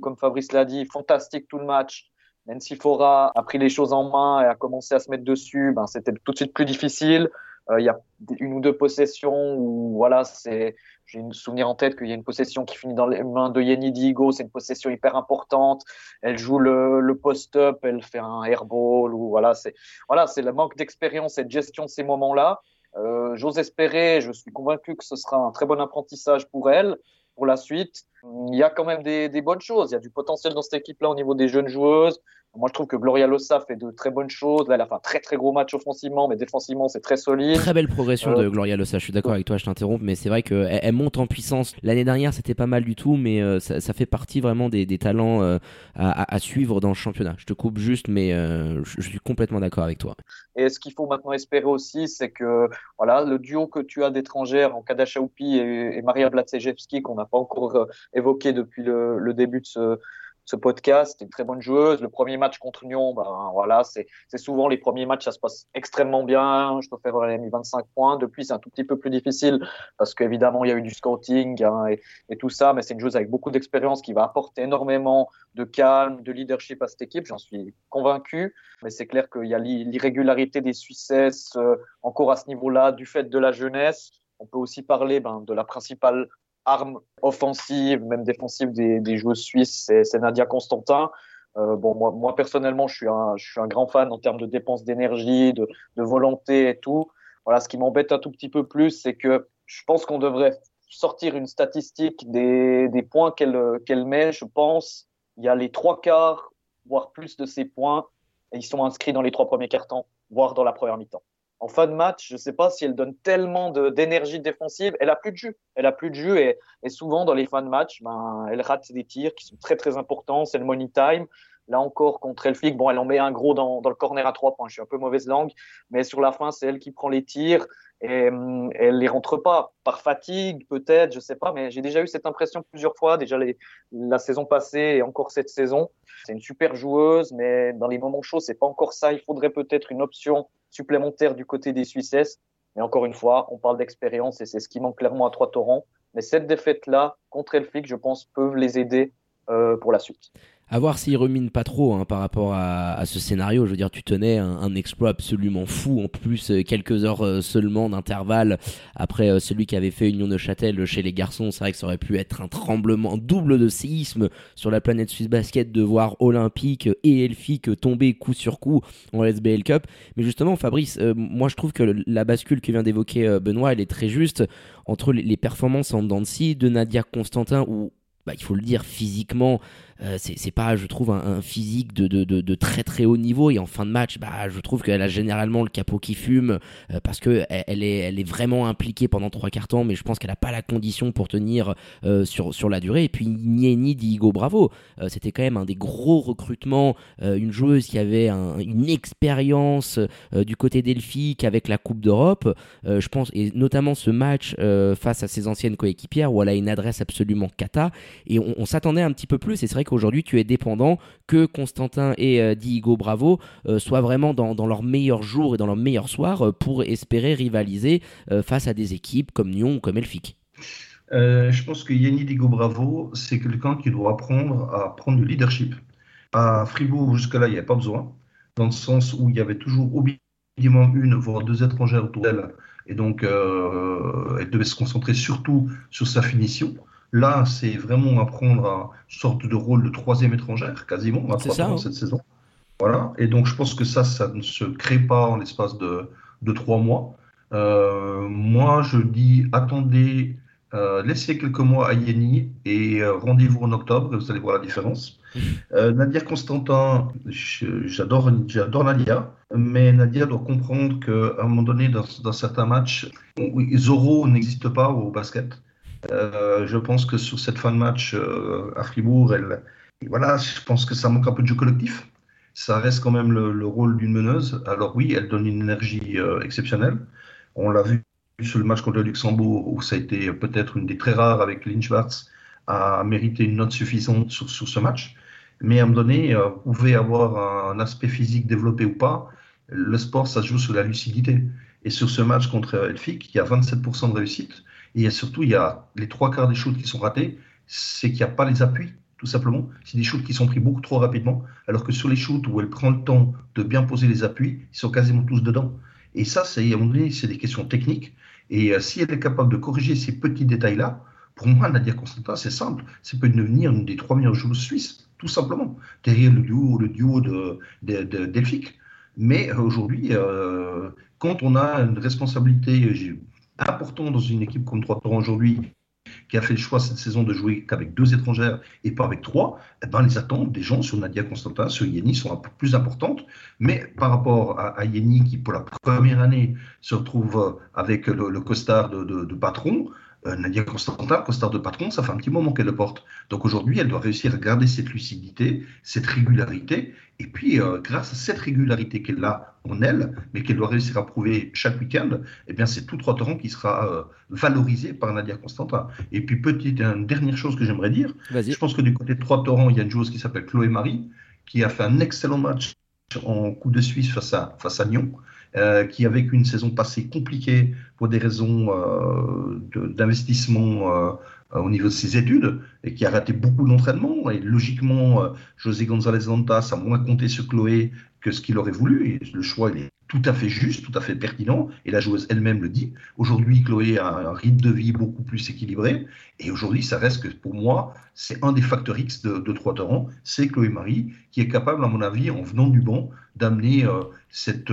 comme Fabrice l'a dit, fantastique tout le match. Nancy Fora a pris les choses en main et a commencé à se mettre dessus. Ben, c'était tout de suite plus difficile. Euh, il y a une ou deux possessions où voilà, c'est j'ai une souvenir en tête qu'il y a une possession qui finit dans les mains de Yenny Digo, c'est une possession hyper importante. Elle joue le, le post-up, elle fait un airball ou voilà, c'est voilà, c'est le manque d'expérience et de gestion de ces moments-là. Euh, J'ose espérer, je suis convaincu que ce sera un très bon apprentissage pour elle pour la suite. Il y a quand même des, des bonnes choses, il y a du potentiel dans cette équipe-là au niveau des jeunes joueuses. Moi, je trouve que Gloria Lossa fait de très bonnes choses. Là, elle a fait un très très gros match offensivement, mais défensivement, c'est très solide. Très belle progression de euh, Gloria Lossa. Je suis d'accord avec toi, je t'interromps, mais c'est vrai qu'elle elle monte en puissance. L'année dernière, c'était pas mal du tout, mais euh, ça, ça, fait partie vraiment des, des talents euh, à, à, suivre dans le championnat. Je te coupe juste, mais je, je, suis complètement d'accord avec toi. Et ce qu'il faut maintenant espérer aussi, c'est que voilà, le duo que tu as d'étrangères en Kadasha et, et Maria Blatsejewski, qu'on n'a pas encore évoqué depuis le, début de ce podcast. Une très bonne joueuse. Le premier match contre Lyon, ben voilà, c'est souvent les premiers matchs, ça se passe extrêmement bien. Je préfère elle a mis 25 points. Depuis, c'est un tout petit peu plus difficile parce qu'évidemment, il y a eu du scouting hein, et, et, tout ça, mais c'est une joueuse avec beaucoup d'expérience qui va apporter énormément de calme, de leadership à cette équipe. J'en suis convaincu. Mais c'est clair qu'il y a l'irrégularité des Suissesses euh, encore à ce niveau-là du fait de la jeunesse. On peut aussi parler ben, de la principale arme offensive, même défensive des, des joueuses suisses, c'est Nadia Constantin. Euh, bon, moi, moi, personnellement, je suis, un, je suis un grand fan en termes de dépenses d'énergie, de, de, volonté et tout. Voilà, ce qui m'embête un tout petit peu plus, c'est que je pense qu'on devrait sortir une statistique des, des points qu'elle qu'elle met. Je pense il y a les trois quarts, voire plus de ces points, et ils sont inscrits dans les trois premiers cartons, voire dans la première mi-temps en fin de match, je ne sais pas si elle donne tellement d'énergie défensive. Elle a plus de jus. Elle a plus de jus et, souvent dans les fins de match, ben, elle rate des tirs qui sont très très importants. C'est le money time. Là encore, contre Elfig, bon, elle en met un gros dans, dans, le corner à trois points. Je suis un peu mauvaise langue, mais sur la fin, c'est elle qui prend les tirs et hum, elle les rentre pas par fatigue, peut-être, je sais pas, mais j'ai déjà eu cette impression plusieurs fois, déjà la saison passée et encore cette saison. C'est une super joueuse, mais dans les moments chauds, c'est pas encore ça. Il faudrait peut-être une option supplémentaire du côté des Suisses. Mais encore une fois, on parle d'expérience et c'est ce qui manque clairement à Trois-Torrents. Mais cette défaite-là contre Elfic, je pense, peuvent les aider euh, pour la suite. À voir s'il remine pas trop hein, par rapport à, ce scénario. Je veux dire, tu tenais un, exploit absolument fou. En plus, euh, quelques heures euh, seulement d'intervalle après euh, celui qui avait fait Union de Châtel chez les garçons. C'est vrai que ça aurait pu être un tremblement double de séisme sur la planète Suisse Basket de voir Olympique et Elfique tomber coup sur coup en SBL Cup. Mais justement, Fabrice, moi je trouve que la bascule que vient d'évoquer Benoît, elle est très juste entre les performances en Dancy de Nadia Constantin où bah, il faut le dire, physiquement, euh, c'est pas, je trouve, un, physique de, de, de, très très haut niveau. Et en fin de match, bah, je trouve qu'elle a généralement le capot qui fume euh, parce que elle, est, elle est vraiment impliquée pendant trois quarts temps, mais je pense qu'elle n'a pas la condition pour tenir euh, sur, sur la durée. Et puis Nieni Diego Bravo, c'était quand même un des gros recrutements, une joueuse qui avait une expérience du côté d'Elphique avec la Coupe d'Europe. je pense, et notamment ce match face à ses anciennes coéquipières où elle a une adresse absolument cata. Et on, on s'attendait un petit peu plus. Et c'est vrai qu'aujourd'hui tu es dépendant que Constantin et euh, Diego Bravo euh, soient vraiment dans, dans, leur meilleur jour et dans leur meilleur soir euh, pour espérer rivaliser face à des équipes comme Nyon ou comme Elfic. je pense que Yanni Diego Bravo, c'est quelqu'un qui doit apprendre à prendre du leadership. À Fribourg, jusque-là, il n'y avait pas besoin, dans le sens où il y avait toujours minimum une, voire deux étrangères autour d'elle, et donc elle devait se concentrer surtout sur sa finition. Là, c'est vraiment apprendre à une sorte de rôle de troisième étrangère, quasiment, à trois hein. cette saison. Voilà. Et donc, je pense que ça, ça ne se crée pas en l'espace de, de, trois mois. Euh, moi, je dis, attendez, euh, laissez quelques mois à Yeni et euh, rendez-vous en octobre, vous allez voir la différence. Nadia Constantin, j'adore Nadia, mais Nadia doit comprendre qu'à un moment donné, dans, dans certains matchs, Zoro n'existe pas au basket. Euh, je pense que sur cette fin de match euh, à Fribourg, voilà, je pense que ça manque un peu de jeu collectif. Ça reste quand même le, rôle d'une meneuse. Alors oui, elle donne une énergie euh, exceptionnelle. On l'a vu sur le match contre le Luxembourg, où ça a été peut-être une des très rares avec Lynn Schwartz à mériter une note suffisante sur, sur ce match. Mais à un moment donné, vous pouvez avoir un aspect physique développé ou pas. Le sport, ça se joue sur la lucidité. Et sur ce match contre Elfic, il y a 27% de réussite. Et surtout, il y a les trois quarts des shoots qui sont ratés, c'est qu'il n'y a pas les appuis, tout simplement. C'est des shoots qui sont pris beaucoup trop rapidement, alors que sur les shoots où elle prend le temps de bien poser les appuis, ils sont quasiment tous dedans. Et ça, c'est, à un moment donné, c'est des questions techniques. Et euh, si elle est capable de corriger ces petits détails-là, pour moi, Nadia Constantin, c'est simple. Ça peut devenir une des trois meilleures joueuses suisses, tout simplement, derrière le duo, le duo de, de. Mais euh, aujourd'hui, euh, quand on a une responsabilité, important dans une équipe comme Trois Torrents aujourd'hui, qui a fait le choix cette saison de jouer qu'avec deux étrangères et pas avec trois, eh ben, les attentes des gens sur Nadia Constantin, sur Yeni sont plus importantes. Mais par rapport à, à Yeni, qui pour la première année se retrouve avec le, costard de patron, Nadia Constantin, costard de patron, ça fait un petit moment qu'elle le porte. Donc aujourd'hui, elle doit réussir à garder cette lucidité, cette régularité. Et puis, euh, grâce à cette régularité qu'elle a en elle, mais qu'elle doit réussir à prouver chaque week-end, eh bien, c'est tout Trois-Torrents qui sera euh, valorisé par Nadia Constantin. Et puis, petite, une dernière chose que j'aimerais dire. Je pense que du côté de Trois-Torrents, il y a une joueuse qui s'appelle Chloé Marie, qui a fait un excellent match en coup de Suisse face à, face à Lyon. Euh, qui a vécu une saison passée compliquée pour des raisons euh, d'investissement euh, au niveau de ses études et qui a raté beaucoup d'entraînement. Et logiquement, José González Dantas a moins compté sur Chloé que ce qu'il aurait voulu. Et le choix, il est tout à fait juste, tout à fait pertinent. Et la joueuse elle-même le dit. Aujourd'hui, Chloé a un rythme de vie beaucoup plus équilibré. Et aujourd'hui, ça reste que pour moi, c'est un des facteurs X de, de Trois Torrents. C'est Chloé Marie qui est capable, à mon avis, en venant du banc, d'amener cette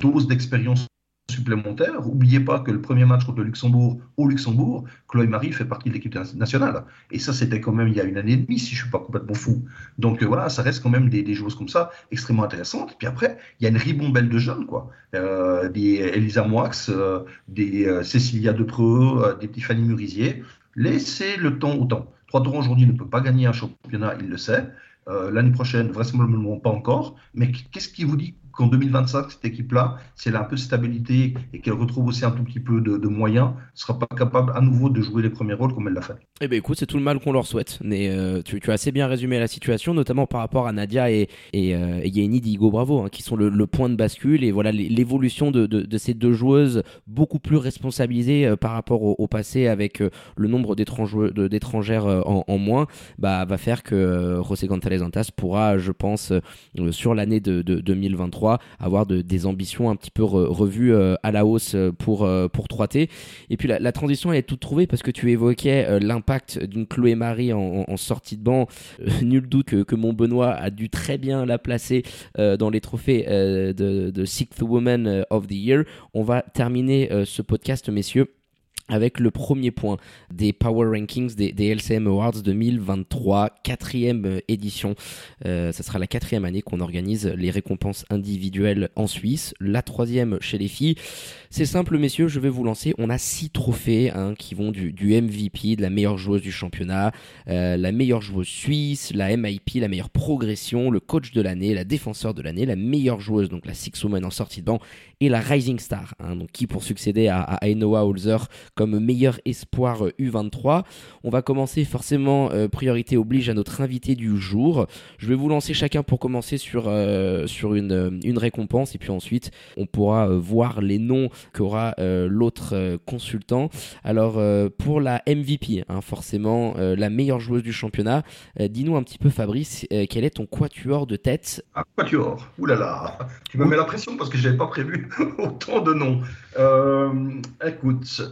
dose d'expérience supplémentaire. N'oubliez pas que le premier match contre le Luxembourg au Luxembourg, Chloé Marie fait partie de l'équipe nationale. Et ça, c'était quand même il y a une année et demie, si je ne suis pas complètement fou. Donc euh, voilà, ça reste quand même des, des, joueuses comme ça extrêmement intéressantes. Puis après, il y a une ribambelle de jeunes, quoi. Euh, des Elisa Moix, euh, des Cécilia Depreux, des Tiffany Murisier. Laissez le temps au temps. Trois tours aujourd'hui ne peut pas gagner un championnat, il le sait. L'année prochaine, vraisemblablement pas encore. Mais qu'est-ce qui vous dit qu'en 2025, cette équipe-là, si elle a un peu de stabilité et qu'elle retrouve aussi un tout petit peu de, moyens, ne sera pas capable à nouveau de jouer les premiers rôles comme elle l'a fait. Eh bien écoute, c'est tout le mal qu'on leur souhaite. Mais euh, tu, as assez bien résumé la situation, notamment par rapport à Nadia et, et, euh, Digo Bravo, hein, qui sont le, point de bascule. Et voilà l'évolution de, ces deux joueuses beaucoup plus responsabilisées euh, par rapport au, passé avec le nombre d'étrangères en, moins, bah, va faire que José González Antas pourra, je pense, sur l'année de, 2023, avoir des ambitions un petit peu revues à la hausse pour, pour 3T. Et puis la, transition, elle est toute trouvée parce que tu évoquais l'impact d'une Chloé Marie en, sortie de banc. Euh, nul doute que, mon Benoît a dû très bien la placer euh, dans les trophées euh, de, de Sixth Woman of the Year. On va terminer ce podcast, messieurs avec le premier point des Power Rankings des, LCM Awards 2023, quatrième euh, édition. Euh, sera la quatrième année qu'on organise les récompenses individuelles en Suisse, la troisième chez les filles. C'est simple, messieurs, je vais vous lancer. On a six trophées hein, qui vont du, MVP, de la meilleure joueuse du championnat, euh, la meilleure joueuse suisse, la MIP, la meilleure progression, le coach de l'année, la défenseur de l'année, la meilleure joueuse, donc la Six Woman en sortie de banc, la Rising Star, hein, donc qui pour succéder à, à Ainoa Holzer comme meilleur espoir U23. Euh, On va commencer forcément, euh, priorité oblige à notre invité du jour. Je vais vous lancer chacun pour commencer sur, euh, sur une, une récompense et puis ensuite on pourra voir les noms qu'aura l'autre consultant. Alors pour la MVP, hein, forcément la meilleure joueuse du championnat, dis-nous un petit peu Fabrice, quel est ton quatuor de tête? Un quatuor, oulala, tu me mets la pression parce que je n'avais pas prévu autant de noms. écoute,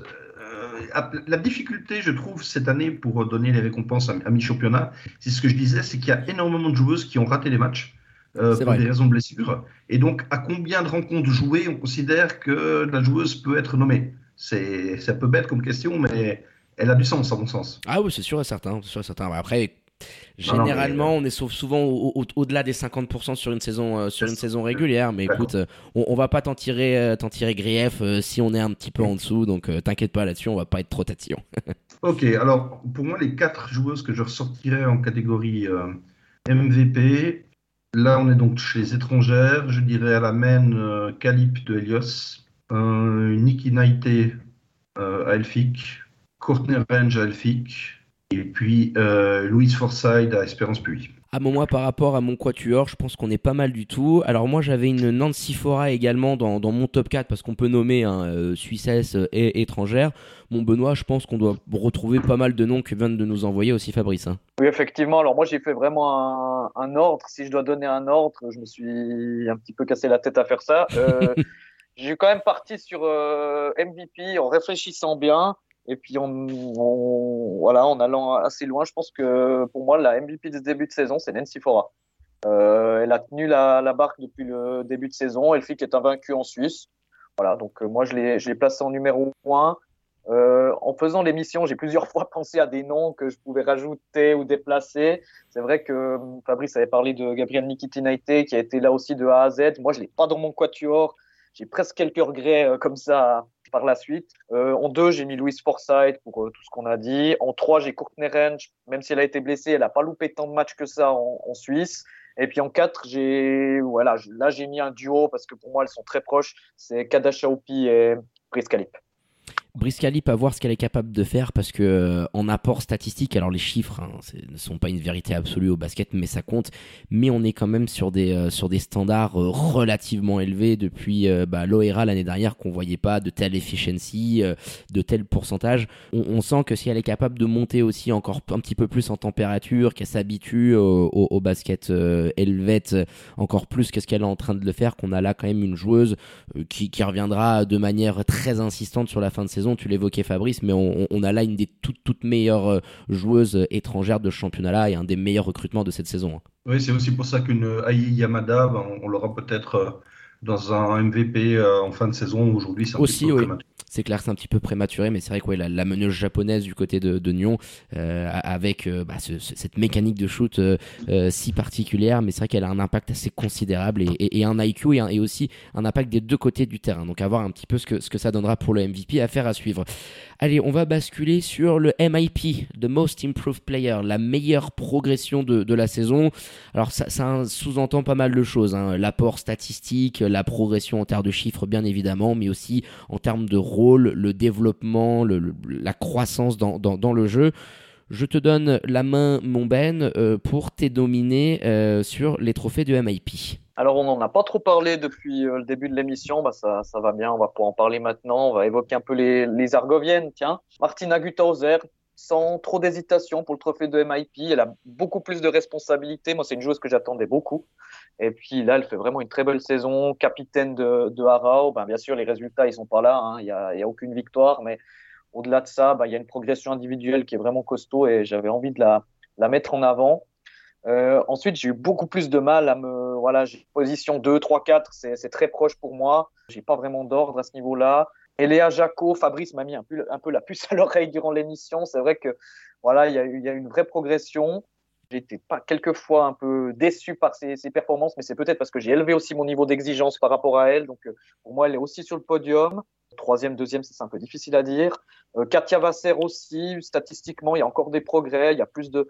la difficulté, je trouve, cette année pour donner les récompenses à, mi-championnat, c'est ce que je disais, c'est qu'il y a énormément de joueuses qui ont raté les matchs. Euh, pour des raisons de blessure. Et donc, à combien de rencontres jouées on considère que la joueuse peut être nommée? C'est un peu bête comme question, mais elle a du sens, à mon sens. Ah oui, c'est sûr et certain. Sûr et certain. Après, Généralement, on est souvent au-delà des 50% sur une saison, euh, sur une saison régulière. Mais écoute, euh, on, va pas t'en tirer, euh, t'en tirer grief si on est un petit peu en dessous. Donc t'inquiète pas là-dessus, on va pas être trop tatillon. ok, alors pour moi, les quatre joueuses que je ressortirais en catégorie MVP, là on est donc chez les étrangères. Je dirais à la main Calip de Helios, Nikki Naite à Elphick, Courtney Range à Elphick. Et puis euh, Louise Forsyth à Espérance Puy. À moi, par rapport à mon quatuor, je pense qu'on est pas mal du tout. Alors moi, j'avais une Nancy Fora également dans, mon top 4 parce qu'on peut nommer un euh, Suissesse et étrangère. Mon Benoît, je pense qu'on doit retrouver pas mal de noms que vient de nous envoyer aussi Fabrice. Hein. Oui, effectivement. Alors moi, j'ai fait vraiment un, ordre. Si je dois donner un ordre, je me suis un petit peu cassé la tête à faire ça. Euh, j'ai quand même parti sur MVP en réfléchissant bien. Et puis, on, voilà, en allant assez loin, je pense que pour moi, la MVP de début de saison, c'est Nancy Fora. Euh, elle a tenu la, la, barque depuis le début de saison. Qu'elle est invaincue en Suisse. Voilà, donc euh, moi, je l'ai placé en numéro 1. Euh, en faisant l'émission, j'ai plusieurs fois pensé à des noms que je pouvais rajouter ou déplacer. C'est vrai que Fabrice avait parlé de Gabriel Nikitinaite, qui a été là aussi de A à Z. Moi, je l'ai pas dans mon quatuor. J'ai presque quelques regrets comme ça par la suite. Euh, en deux, j'ai mis Louise Forsyth pour euh, tout ce qu'on a dit. En trois, j'ai Courtney Range, même si elle a été blessée, elle n'a pas loupé tant de matchs que ça en, Suisse. Et puis en quatre, j'ai voilà, là j'ai mis un duo parce que pour moi elles sont très proches. C'est Kadasha et Brice Calip. Brice Calip à voir ce qu'elle est capable de faire parce que euh, en apport statistique, alors les chiffres hein, ne sont pas une vérité absolue au basket, mais ça compte. Mais on est quand même sur des euh, sur des standards euh, relativement élevés depuis bah, l'OERA l'année dernière qu'on voyait pas de telle efficiency, de tel pourcentage. On, sent que si elle est capable de monter aussi encore un petit peu plus en température, qu'elle s'habitue au, au, basket helvète encore plus que ce qu'elle est en train de le faire, qu'on a là quand même une joueuse qui, qui reviendra de manière très insistante sur la fin de saison tu l'évoquais Fabrice, mais on, a là une des toutes, toutes meilleures euh, joueuses étrangères de ce championnat-là et un des meilleurs recrutements de cette saison. Hein. Oui, c'est aussi pour ça qu'une Aïe Yamada, ben, on, l'aura peut-être euh, dans un MVP euh, en fin de saison. Aujourd'hui, c'est aussi, oui. C'est clair, c'est un petit peu prématuré, mais c'est vrai que la, la, meneuse japonaise du côté de, de Nyon, avec bah, cette mécanique de shoot si particulière, mais c'est vrai qu'elle a un impact assez considérable et, un IQ et, et, aussi un impact des deux côtés du terrain. Donc à voir un petit peu ce que, ce que ça donnera pour le MVP, à faire à suivre. Allez, on va basculer sur le MIP, The Most Improved Player, la meilleure progression de, la saison. Alors ça, sous-entend pas mal de choses, hein. l'apport statistique, la progression en termes de chiffres bien évidemment, mais aussi en termes de rôle, le développement, la croissance dans, dans, le jeu. Je te donne la main, mon Ben, euh, pour t'édominer euh, sur les trophées de MIP. Alors, on n'en a pas trop parlé depuis euh, le début de l'émission. Bah, ça, va bien, on va pouvoir en parler maintenant. On va évoquer un peu les, Argoviennes. Tiens, Martina Guthauser, sans trop d'hésitation pour le trophée de MIP. Elle a beaucoup plus de responsabilités. Moi, c'est une joueuse que j'attendais beaucoup. Et puis là, elle fait vraiment une très belle saison. Capitaine de, de Harao. Ben, bien sûr, les résultats, ils sont pas là. Hein. Il n'y a, a, aucune victoire. Mais au-delà de ça, ben, il y a une progression individuelle qui est vraiment costaud et j'avais envie de la, la mettre en avant. Euh, ensuite, j'ai eu beaucoup plus de mal à me. Voilà, position 2, 3, 4, c'est très proche pour moi. J'ai pas vraiment d'ordre à ce niveau-là. Et Léa Jaco, Fabrice m'a mis un peu, un peu la puce à l'oreille durant l'émission. C'est vrai que voilà, il y, y a une vraie progression. J'étais pas quelquefois un peu déçu par ses, performances, mais c'est peut-être parce que j'ai élevé aussi mon niveau d'exigence par rapport à elle. Donc euh, pour moi, elle est aussi sur le podium. Troisième, deuxième, c'est un peu difficile à dire. Euh, Katia Vasser aussi, statistiquement, il y a encore des progrès. Il y a plus de,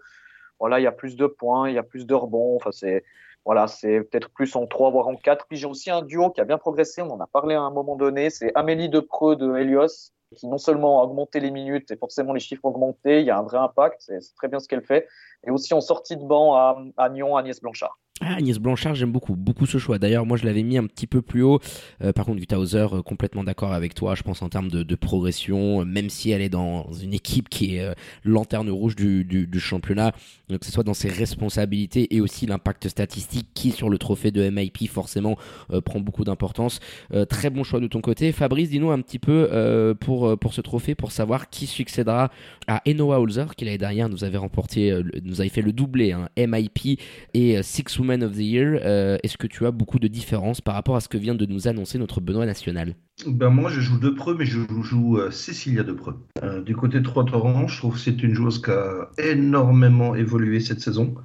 voilà, il y a plus de points, il y a plus de rebonds. Enfin, c'est voilà, c'est peut-être plus en 3 voire en 4. Puis j'ai aussi un duo qui a bien progressé, on en a parlé à un moment donné, c'est Amélie Depreux de Helios qui non seulement a augmenté les minutes et forcément les chiffres augmentés, il y a un vrai impact, c'est très bien ce qu'elle fait. Et aussi en sortie de banc à, à Nyon, Agnès Blanchard. Ah, Agnès Blanchard, j'aime beaucoup, beaucoup ce choix. D'ailleurs, moi, je l'avais mis un petit peu plus haut. Euh, par contre, Guthauser, euh, complètement d'accord avec toi. Je pense en termes de, progression, euh, même si elle est dans une équipe qui est lanterne rouge du, du, championnat, que ce soit dans ses responsabilités et aussi l'impact statistique qui, sur le trophée de MIP, forcément, prend beaucoup d'importance. très bon choix de ton côté. Fabrice, dis-nous un petit peu pour, pour ce trophée, pour savoir qui succédera à Enoa Holzer, qui l'année dernière nous avait remporté, nous avait fait le doublé, hein, MIP et Six Women of the Year. Euh, est-ce que tu as beaucoup de différences par rapport à ce que vient de nous annoncer notre Benoît National? Ben Moi, je joue Depreux, mais je joue euh, Cécilia Depreux. Euh, du côté de Trois-Torrents, je trouve que c'est une joueuse qui a énormément évolué cette saison.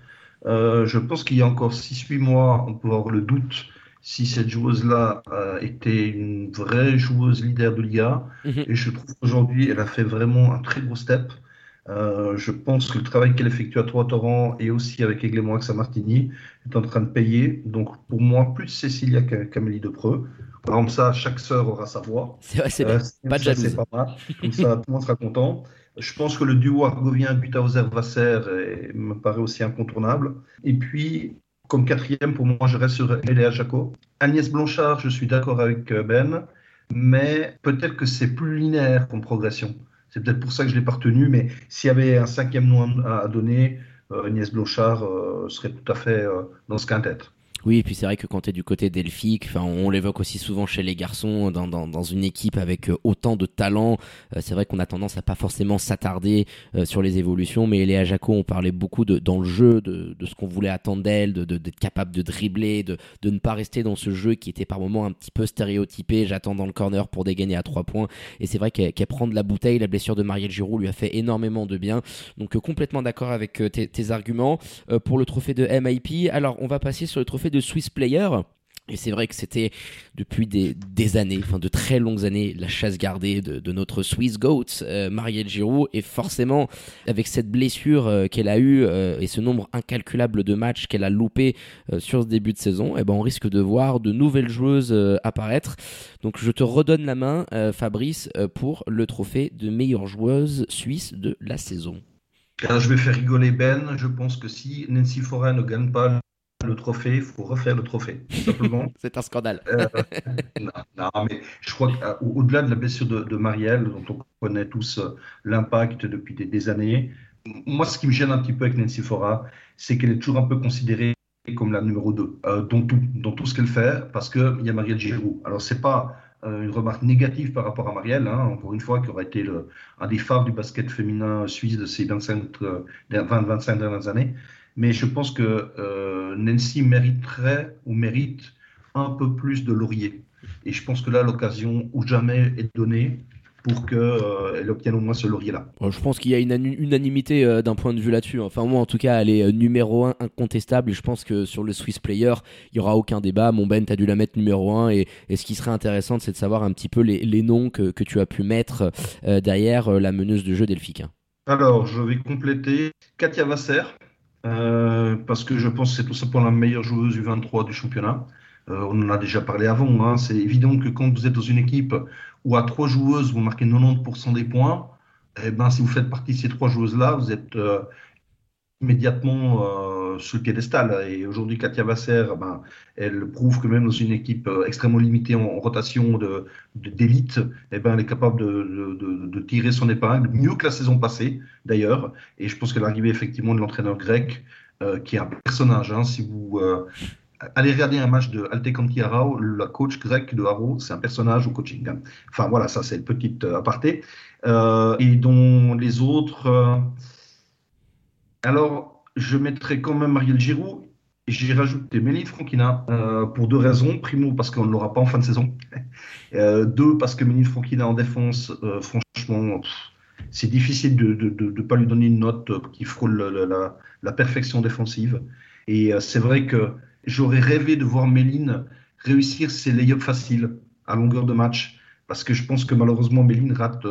je pense qu'il y a encore 6-8 mois, on peut avoir le doute si cette joueuse-là était une vraie joueuse leader de l'IA. Mhm. Et je trouve qu'aujourd'hui, elle a fait vraiment un très gros step. Euh, je pense que le travail qu'elle effectue à Trois-Torrents et aussi avec Aiglemont à Martigny est en train de payer. Donc pour moi, plus Cécilia qu'Amélie Depreux. Exemple, ça, chaque sœur aura sa voix. C'est vrai, c'est euh, pas de. Pas Comme ça, tout le monde sera content. Je pense que le duo argovien Butauser-Vasser me paraît aussi incontournable. Et puis, comme quatrième, pour moi, je reste sur Eléa Jaco. Agnès Blanchard, je suis d'accord avec euh, Ben, mais peut-être que c'est plus linéaire comme progression. C'est peut-être pour ça que je l'ai pas retenu, mais s'il y avait un cinquième nom à, donner, euh, Agnès Blanchard euh, serait tout à fait euh, dans ce quintet. Oui, et puis c'est vrai que quand tu es du côté delphique, on l'évoque aussi souvent chez les garçons, dans, dans, dans une équipe avec euh, autant de talent, euh, c'est vrai qu'on a tendance à pas forcément s'attarder euh, sur les évolutions, mais Léa Jaco, on parlait beaucoup de, dans le jeu de, de ce qu'on voulait attendre d'elle, d'être de, d'être capable de dribbler, de, de ne pas rester dans ce jeu qui était par moments un petit peu stéréotypé, j'attends dans le corner pour dégainer à trois points, et c'est vrai qu'elle prend de la bouteille, la blessure de Marielle Giroud lui a fait énormément de bien, donc complètement d'accord avec tes, tes, arguments. pour le trophée de MIP, alors on va passer sur le trophée de Swiss Player. Et c'est vrai que c'était depuis des, années, enfin de très longues années, la chasse gardée de, notre Swiss Goat, euh, Marielle Giroud. Et forcément, avec cette blessure euh, qu'elle a eue euh, et ce nombre incalculable de matchs qu'elle a loupé sur ce début de saison, eh ben, on risque de voir de nouvelles joueuses apparaître. Donc je te redonne la main, Fabrice, pour le trophée de meilleure joueuse suisse de la saison. Alors, je vais faire rigoler Ben. Je pense que si Nancy Foray ne gagne pas le trophée, il faut refaire le trophée, simplement. c'est un scandale. Euh, non, mais je crois qu'au-delà de la blessure de, Marielle, dont on connaît tous euh, l'impact depuis des, années, moi, ce qui me gêne un petit peu avec Nancy Fora, c'est qu'elle est toujours un peu considérée comme la numéro 2 euh, dans tout, dans tout ce qu'elle fait, parce qu'il y a Marielle Giroud. Alors, c'est pas une remarque négative par rapport à Marielle, hein, encore une fois, qui aurait été le, un des phares du basket féminin suisse de ces 25-25 dernières années. Mais je pense que euh, Nancy mériterait ou mérite un peu plus de laurier. Et je pense que là, l'occasion ou jamais est donnée. pour qu'elle obtienne au moins ce laurier-là. je pense qu'il y a une unanimité d'un point de vue là-dessus. Enfin, moi, en tout cas, elle est numéro 1 incontestable. Et je pense que sur le Swiss Player, il n'y aura aucun débat. Mon Ben, tu as dû la mettre numéro 1. Et, ce qui serait intéressant, c'est de savoir un petit peu les, noms que, tu as pu mettre derrière la meneuse de jeu Delphique. Alors, je vais compléter Katia Vasser, euh, parce que je pense que c'est tout simplement la meilleure joueuse du 23 du championnat. Euh, on en a déjà parlé avant. Hein. C'est évident que quand vous êtes dans une équipe où à trois joueuses, vous marquez 90% des points, eh ben, si vous faites partie de ces trois joueuses-là, vous êtes euh, immédiatement euh, sur le piédestal. Et aujourd'hui, Katia Vasser, ben, elle prouve que même dans une équipe euh, extrêmement limitée en, rotation d'élite, de, eh ben, elle est capable de, tirer son épingle, mieux que la saison passée d'ailleurs. Et je pense que l'arrivée effectivement de l'entraîneur grec, euh, qui est un personnage. Hein, si vous allez regarder un match de Alte Kanti la coach grec de Haro, c'est un personnage au coaching. Hein. Enfin voilà, ça c'est une petite aparté. et dont les autres alors, je mettrai quand même Marielle Giroud. J'ai rajouté Méline Franquina euh, pour deux raisons. Primo, parce qu'on ne l'aura pas en fin de saison. Euh, deux, parce que Méline Franquina en défense, euh, franchement, c'est difficile de ne pas lui donner une note qui frôle la, perfection défensive. Et c'est vrai que j'aurais rêvé de voir Méline réussir ses lay-ups faciles à longueur de match. Parce que je pense que malheureusement, Méline rate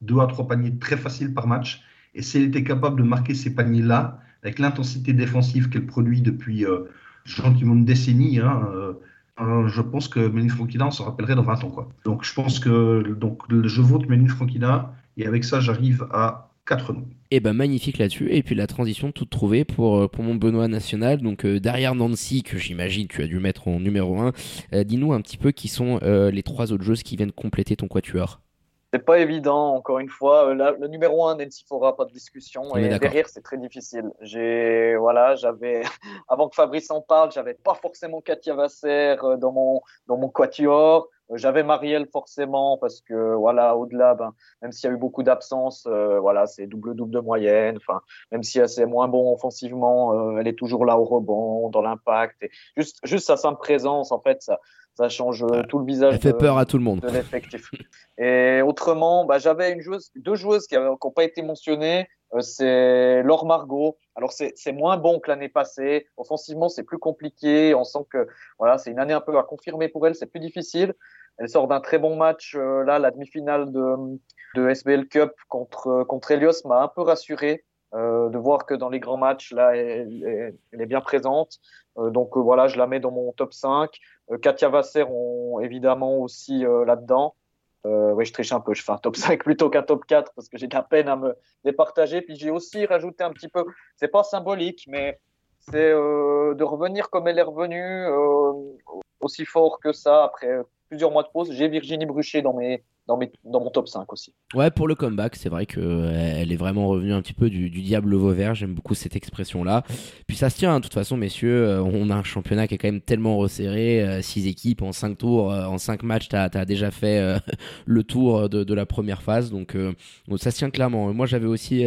deux à trois paniers très faciles par match. Et si elle était capable de marquer ces paniers-là, avec l'intensité défensive qu'elle produit depuis euh, gentiment une décennie, hein, euh, euh, je pense que Méline Franquina, on s'en rappellerait dans 20 ans. Quoi. Donc je pense que donc, je vote Méline Franquina, et avec ça, j'arrive à 4 noms. Et eh ben magnifique là-dessus. Et puis la transition toute trouvée pour, pour mon Benoît National. Donc derrière Nancy, que j'imagine tu as dû mettre en numéro 1, dis-nous un petit peu qui sont les trois autres joueuses qui viennent compléter ton quatuor. C'est pas évident, encore une fois. Euh, le numéro un, Nancy Fora, pas de discussion. et derrière, c'est très difficile. J'ai, voilà, j'avais, avant que Fabrice en parle, j'avais pas forcément Katia Vasser euh, dans mon, dans mon quatuor. Euh, j'avais Marielle forcément parce que voilà, au-delà, ben, même s'il y a eu beaucoup d'absences, voilà, c'est double-double de moyenne. Enfin, même si c'est moins bon offensivement, elle est toujours là au rebond, dans l'impact. Et juste, juste sa simple présence, en fait, ça, ça change euh, tout le visage. Elle fait peur à tout le monde. De l'effectif. Et autrement, bah, j'avais une joueuse, deux joueuses qui n'ont pas été mentionnées. Euh, c'est Laure Margot. Alors c'est moins bon que l'année passée. Offensivement, c'est plus compliqué. On sent que voilà, c'est une année un peu à confirmer pour elle. C'est plus difficile. Elle sort d'un très bon match. Euh, là, la demi-finale de, de SBL Cup contre contre Elios m'a un peu rassuré. Euh, de voir que dans les grands matchs, là, elle, est bien présente. Euh, donc voilà, je la mets dans mon top 5. Euh, Katia Vasser, on, évidemment aussi euh, oui, je triche un peu, je fais un top 5 plutôt qu'un top 4 parce que j'ai de la peine à me départager. Puis j'ai aussi rajouté un petit peu, c'est pas symbolique, mais c'est de revenir comme elle est revenue, aussi fort que ça après plusieurs mois de pause. J'ai Virginie Bruchet dans mes dans, mon top 5 aussi. Ouais, pour le comeback, c'est vrai qu'elle euh, est vraiment revenue un petit peu du, diable vauvert. J'aime beaucoup cette expression-là. Puis ça se tient, hein, de toute façon, messieurs. Euh, on a un championnat qui est quand même tellement resserré. 6 euh, équipes en 5 tours, en 5 matchs, tu as, déjà fait le tour de, la première phase. Donc, ça se tient clairement. Moi, j'avais aussi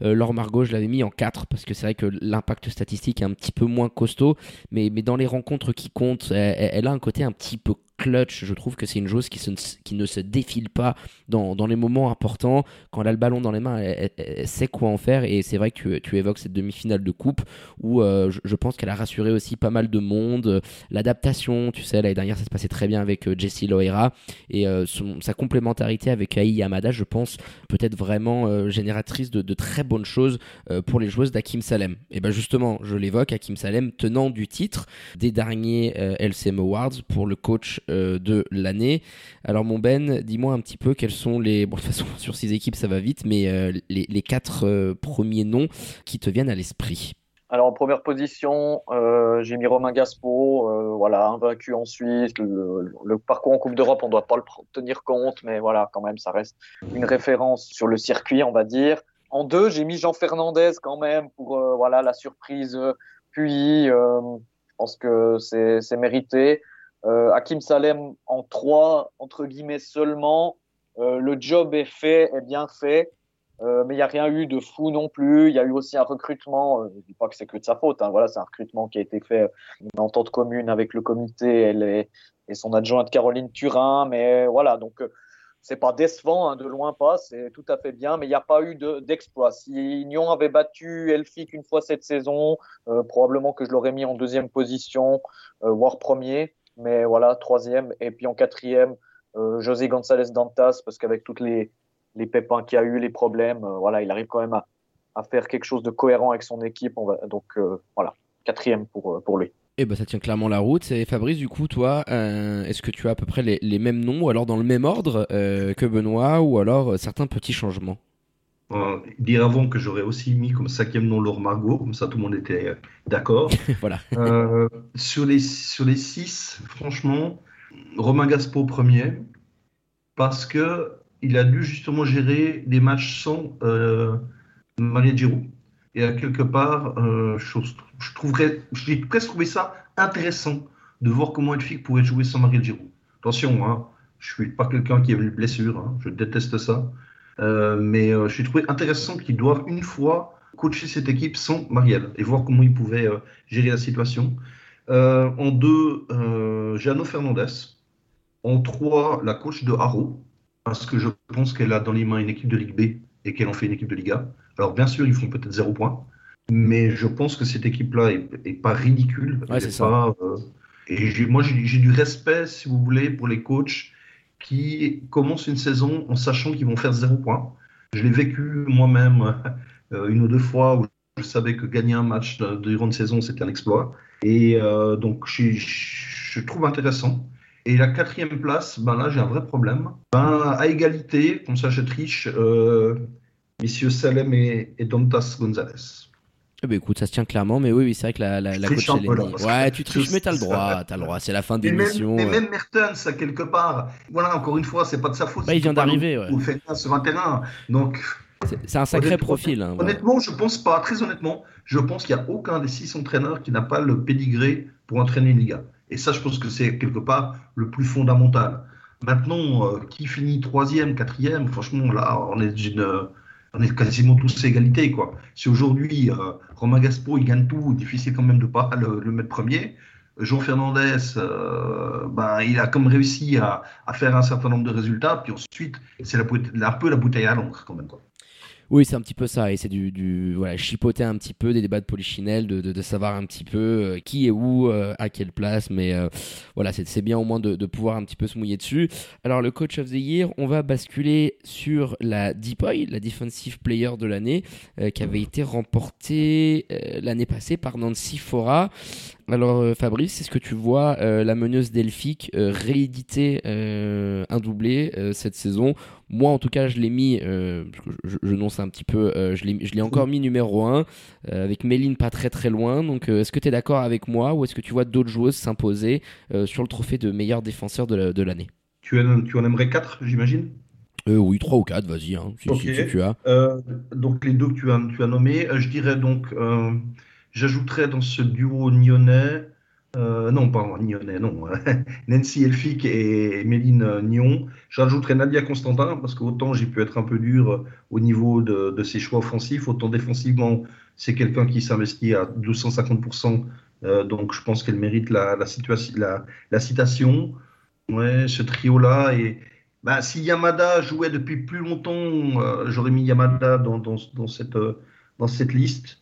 Laure Margot, je l'avais mis en 4 parce que c'est vrai que l'impact statistique est un petit peu moins costaud. Mais dans les rencontres qui comptent, elle a un côté un petit peu clutch. Je trouve que c'est une joueuse qui, ne se défile pas dans, les moments importants. Quand elle a le ballon dans les mains, elle, sait quoi en faire. Et c'est vrai que tu, évoques cette demi-finale de coupe où euh, je, pense qu'elle a rassuré aussi pas mal de monde. L'adaptation, tu sais, l'année dernière, ça se passait très bien avec euh, Jessie Loera. Et euh, sa complémentarité avec Ai Yamada, je pense, peut-être vraiment génératrice de, de, très bonnes choses pour les joueuses d'Akim Salem. Et ben justement, je l'évoque, Hakim Salem, tenant du titre des derniers LCM Awards pour le coach euh, de l'année. Alors mon Ben, dis-moi un petit peu quels sont les... Bon, de toute façon, sur ces équipes, ça va vite, mais euh, les, quatre euh, premiers noms qui te viennent à l'esprit. Alors en première position, j'ai mis Romain Gaspo, voilà, invaincu en Suisse. Le, parcours en Coupe d'Europe, on ne doit pas le tenir compte, mais voilà, quand même, ça reste une référence sur le circuit, on va dire. En deux, j'ai mis Jean Fernandez quand même pour voilà la surprise. Puis, je pense que c'est mérité. Euh, Hakim Salem en trois, entre guillemets seulement. Euh, le job est fait, est bien fait. Euh, mais il n'y a rien eu de fou non plus. Il y a eu aussi un recrutement. je ne dis pas que c'est que de sa faute. Hein, voilà, c'est un recrutement qui a été fait en entente commune avec le comité et son adjointe Caroline Turin. Mais voilà, donc c'est pas décevant, hein, de loin pas, c'est tout à fait bien, mais il n'y a pas eu d'exploit. si Nyon avait battu Elfic une fois cette saison, euh, probablement que je l'aurais mis en deuxième position, euh, voire premier, mais voilà, troisième, et puis en quatrième, euh, José González Dantas, parce qu'avec toutes les, les pépins qu'il a eu, les problèmes, voilà, il arrive quand même à, faire quelque chose de cohérent avec son équipe, donc voilà, quatrième pour, lui. Eh ben, ça tient clairement la route. Et Fabrice, du coup, toi, euh, est-ce que tu as à peu près les, mêmes noms, ou alors dans le même ordre euh, que Benoît, ou alors euh, certains petits changements? Dire avant que j'aurais aussi mis comme cinquième nom Laure Margot, comme ça tout le monde était d'accord. voilà. sur, les, sur les six, franchement, Romain Gaspo premier, parce que il a dû justement gérer des matchs sans Marie Giroud. Et à quelque part, je, je trouverais, j'ai presque trouvé ça intéressant de voir comment Elfic pouvait jouer sans Marielle Giroud. Attention, hein, je suis pas quelqu'un qui aime les blessures, hein, je déteste ça. Euh, mais euh, je suis trouvé intéressant qu'ils doivent une fois coacher cette équipe sans Marielle et voir comment ils pouvaient euh, gérer la situation. en deux, Jano Fernandez. En trois, la coach de Haro, parce que je pense qu'elle a dans les mains une équipe de Ligue B et qu'elle en fait une équipe de Liga. Alors bien sûr, ils font peut-être zéro point, mais je pense que cette équipe-là est, pas ridicule. c'est ça. Euh, et moi, j'ai du respect, si vous voulez, pour les coachs qui commencent une saison en sachant qu'ils vont faire zéro point. Je l'ai vécu moi-même euh, une ou deux fois où je savais que gagner un match durant une saison, c'était un exploit. Et euh, donc, je, je, trouve intéressant. Et la quatrième place, ben là, j'ai un vrai problème. Ben, à égalité, comme ça je triche, messieurs Salem et, et Dontas Gonzalez. Eh ben écoute, ça se tient clairement, mais oui, oui c'est vrai que la, la, la coach Ouais, tu triches, mais t'as le droit, t'as le droit, c'est la fin d'émission. Mais, mais même Mertens, à quelque part, voilà, encore une fois, c'est pas de sa faute. Bah, il vient d'arriver, ouais. fait sur un terrain, donc. C'est un sacré profil. Hein, honnêtement, je pense pas, très honnêtement, je pense qu'il n'y a aucun des six entraîneurs qui n'a pas le pédigré pour entraîner une Liga. Et ça, je pense que c'est quelque part le plus fondamental. Maintenant, euh, qui finit troisième, quatrième, franchement, là, on est d'une on est quasiment tous égalité. Quoi. Si aujourd'hui, euh, Romain Gaspo, il gagne tout, difficile quand même de ne pas le, mettre premier. Jean Fernandez, euh, ben, il a comme réussi à, à, faire un certain nombre de résultats, puis ensuite, c'est un peu la bouteille à l'encre quand même. Quoi. Oui, c'est un petit peu ça. Et c'est du, du, voilà, chipoter un petit peu des débats de polichinelle, de, de, de savoir un petit peu euh, qui est où, euh, à quelle place. Mais euh, voilà, c'est bien au moins de, de, pouvoir un petit peu se mouiller dessus. Alors, le coach of the year, on va basculer sur la DPOY, la Defensive Player de l'année, qui avait été remportée l'année passée par Nancy Fora. Alors Fabrice, est-ce que tu vois la meneuse Delphique rééditer un doublé cette saison? Moi, en tout cas, je l'ai mis, euh, je, je, nonce un petit peu, euh, je l'ai encore mis numéro 1, euh, avec Méline pas très très loin. Donc, est-ce que tu es d'accord avec moi ou est-ce que tu vois d'autres joueuses s'imposer sur le trophée de meilleur défenseur de l'année? Tu, tu en aimerais 4, j'imagine? Oui, 3 ou 4, vas-y, hein, si, tu as. donc, les deux que tu as, tu as nommés, je dirais donc, j'ajouterais dans ce duo nyonnais. Euh, non, pas Nyonnais, non. Nancy Elfic et Méline Nyon. J'ajouterai Nadia Constantin, parce qu'autant j'ai pu être un peu dur euh, au niveau de, ses choix offensifs, autant défensivement, c'est quelqu'un qui s'investit à 250%. Euh, donc je pense qu'elle mérite la, la, citation. Ouais, ce trio-là. Et bah, si Yamada jouait depuis plus longtemps, j'aurais mis Yamada dans, cette, dans cette liste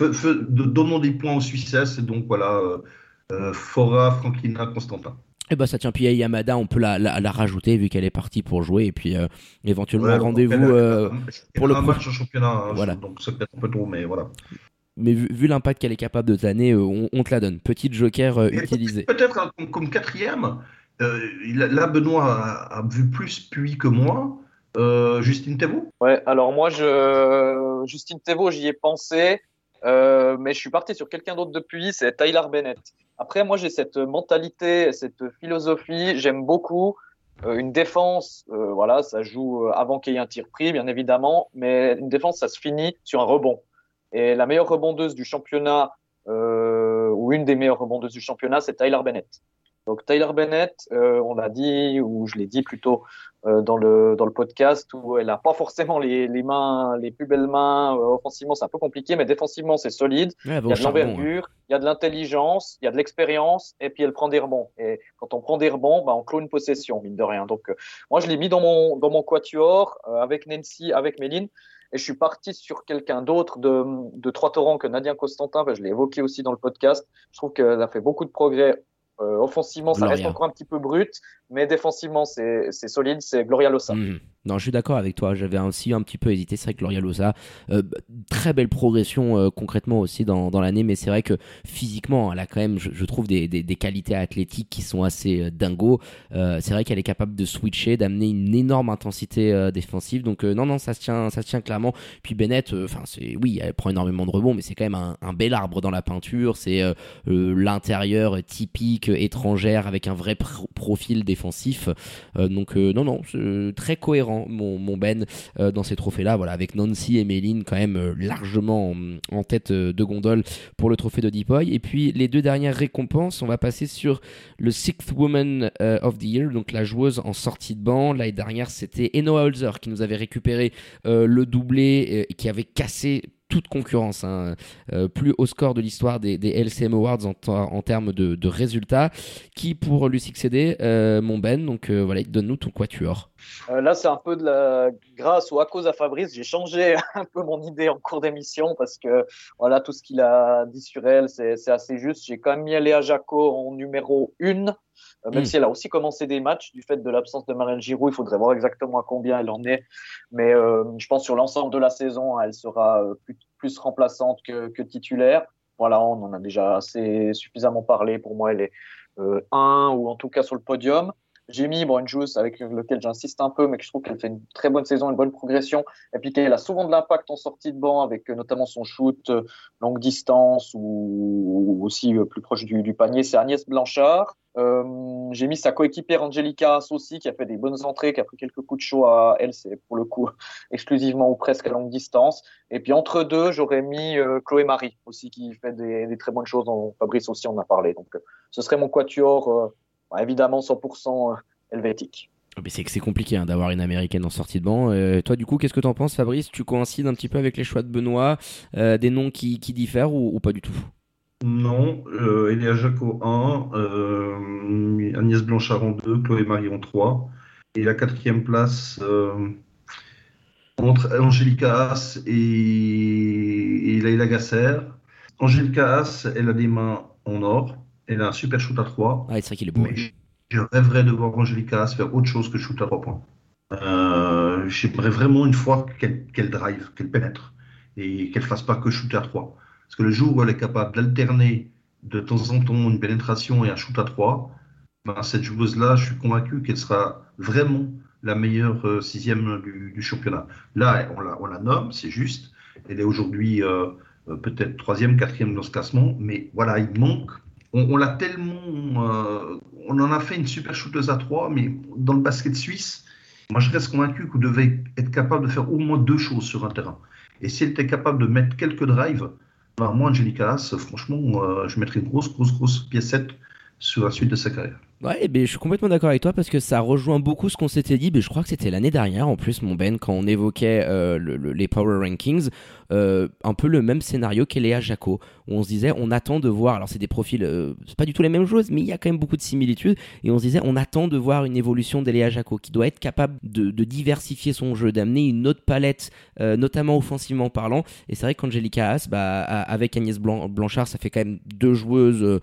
donnons des points aux Suisses, et donc voilà, euh, euh, Fora, Franklina, Constantin. Et eh bah ben, ça tient, puis Yamada, on peut la, la, rajouter vu qu'elle est partie pour jouer, et puis euh, éventuellement rendez-vous pour le match en championnat, hein, voilà. donc c'est peut-être un peu trop, mais voilà. Mais vu, l'impact qu'elle est capable de donner, on, te la donne. Petite joker utilisée. Peut-être hein, comme, quatrième, là Benoît a, vu plus puis que moi. Justine Thévaux? Ouais, alors moi, je... Justine Thévaux, j'y ai pensé. Euh, mais je suis parti sur quelqu'un d'autre depuis, c'est Tyler Bennett. Après, moi, j'ai cette mentalité, cette philosophie. J'aime beaucoup euh, une défense. Euh, voilà, ça joue avant qu'il y ait un tir pris, bien évidemment, mais une défense, ça se finit sur un rebond. Et la meilleure rebondeuse du championnat, ou une des meilleures rebondeuses du championnat, c'est Tyler Bennett. Donc Tyler Bennett, euh, on l'a dit, ou je l'ai dit plutôt euh, dans, le, dans le podcast, où elle n'a pas forcément les, les, mains, les plus belles mains. Euh, offensivement, c'est un peu compliqué, mais défensivement, c'est solide. il y a de l'envergure, il y a de l'intelligence, il y a de l'expérience, et puis elle prend des rebonds. Et quand on prend des rebonds, bah, on clôt une possession, mine de rien. Donc moi, je l'ai mis dans mon, dans mon quatuor avec Nancy, avec Méline. Et je suis parti sur quelqu'un d'autre de, de Trois-Torrents que Nadia Constantin. je l'ai évoqué aussi dans le podcast. Je trouve qu'elle a fait beaucoup de progrès euh, offensivement, ça reste encore un petit peu brut, mais défensivement, c'est solide. C'est Gloria Losa. Mhm. Non, je suis d'accord avec toi. J'avais aussi un petit peu hésité. C'est vrai que Gloria Losa, euh, très belle progression euh, concrètement aussi dans, dans l'année, mais c'est vrai que physiquement, elle a quand même, je, trouve, des, des, qualités athlétiques qui sont assez euh, dingo. c'est vrai qu'elle est capable de switcher, d'amener une énorme intensité défensive. Donc non, non, ça se tient, ça tient clairement. Puis Bennett, enfin, c'est oui, elle prend énormément de rebonds, mais c'est quand même un, un, bel arbre dans la peinture. C'est l'intérieur typique étrangère avec un vrai profil défensif. donc non, non, très cohérent mon, Ben, euh, dans ces trophées-là. Voilà, avec Nancy et Méline quand même euh, largement en, tête euh, de gondole pour le trophée de Deepoy. Et puis les deux dernières récompenses, on va passer sur le Sixth Woman of the Year, donc la joueuse en sortie de banc. L'année dernière, c'était Enoa Holzer qui nous avait récupéré le doublé et qui avait cassé toute concurrence, hein. euh, plus haut score de l'histoire des, LCM Awards en, termes de, résultats. Qui pour lui succéder euh, Mon Ben, donc euh, voilà, donne-nous ton quatuor. là, c'est un peu de la grâce ou à cause à Fabrice, j'ai changé un peu mon idée en cours d'émission parce que voilà, tout ce qu'il a dit sur elle, c'est assez juste. J'ai quand même mis Léa Jaco en numéro 1 euh, même mm. si elle a aussi commencé des matchs du fait de l'absence de Marianne Giroud. Il faudrait voir exactement à combien elle en est. Mais euh, je pense sur l'ensemble de la saison, elle sera euh, plus, plus remplaçante que, que, titulaire. Voilà, on en a déjà assez suffisamment parlé. Pour moi, elle est euh, 1 ou en tout cas sur le podium. J'ai mis une joueuse avec laquelle j'insiste un peu, mais que je trouve qu'elle fait une très bonne saison, une bonne progression, et puis qu'elle a souvent de l'impact en sortie de banc, avec notamment son shoot longue distance ou, aussi plus proche du, panier. C'est Agnès Blanchard. Euh, j'ai mis sa coéquipière Angelica aussi, qui a fait des bonnes entrées, qui a pris quelques coups de chaud à elle, c'est pour le coup exclusivement ou presque à longue distance. Et puis entre deux, j'aurais mis euh, Chloé Marie aussi, qui fait des, très bonnes choses. Dont Fabrice aussi en a parlé. Donc euh, ce serait mon quatuor, bah, évidemment 100% helvétique. Oh, mais c'est que c'est compliqué hein, d'avoir une américaine en sortie de banc. toi, du coup, qu'est-ce que tu en penses, Fabrice? Tu coïncides un petit peu avec les choix de Benoît, des noms qui, diffèrent ou pas du tout? Non, euh, Elia Jaco 1, euh, Agnès Blanchard en 2, Chloé Marie en 3. Et la quatrième place euh, entre Angélica Haas et, et Laila Gasser. Angélica Haas, elle a des mains en or. Elle a un super shoot à 3. Ah, c'est vrai qu'il est beau. je rêverais de voir Angélica Haas faire autre chose que shoot à 3 points. Euh, J'aimerais vraiment une fois qu'elle drive, qu'elle pénètre et qu'elle fasse pas que shoot à 3. Parce que le jour où elle est capable d'alterner de temps en temps une pénétration et un shoot à trois, ben, cette joueuse-là, je suis convaincu qu'elle sera vraiment la meilleure euh, sixième du, championnat. Là, on la, nomme, c'est juste. Elle est aujourd'hui euh, peut-être troisième, quatrième dans ce classement, mais voilà, il manque. On, l'a tellement. on en a fait une super shooteuse à trois, mais dans le basket suisse, moi je reste convaincu qu'on devait être capable de faire au moins deux choses sur un terrain. Et si elle était capable de mettre quelques drives, moi, Angelica franchement, euh, je mettrais une grosse, grosse, grosse piécette sur la suite de sa carrière. Ouais, ben, je suis complètement d'accord avec toi parce que ça rejoint beaucoup ce qu'on s'était dit. Ben, je crois que c'était l'année dernière en plus, mon Ben, quand on évoquait euh, les Power Rankings, euh, un peu le même scénario qu'Eléa Jaco, où on se disait on attend de voir. Alors c'est des profils, euh, c'est pas du tout les mêmes choses, mais il y a quand même beaucoup de similitudes. Et on se disait on attend de voir une évolution d'Eléa Jaco qui doit être capable de, diversifier son jeu, d'amener une autre palette, notamment offensivement parlant. Et c'est vrai qu'Angelica Haas, bah, avec Agnès Blanchard, ça fait quand même deux joueuses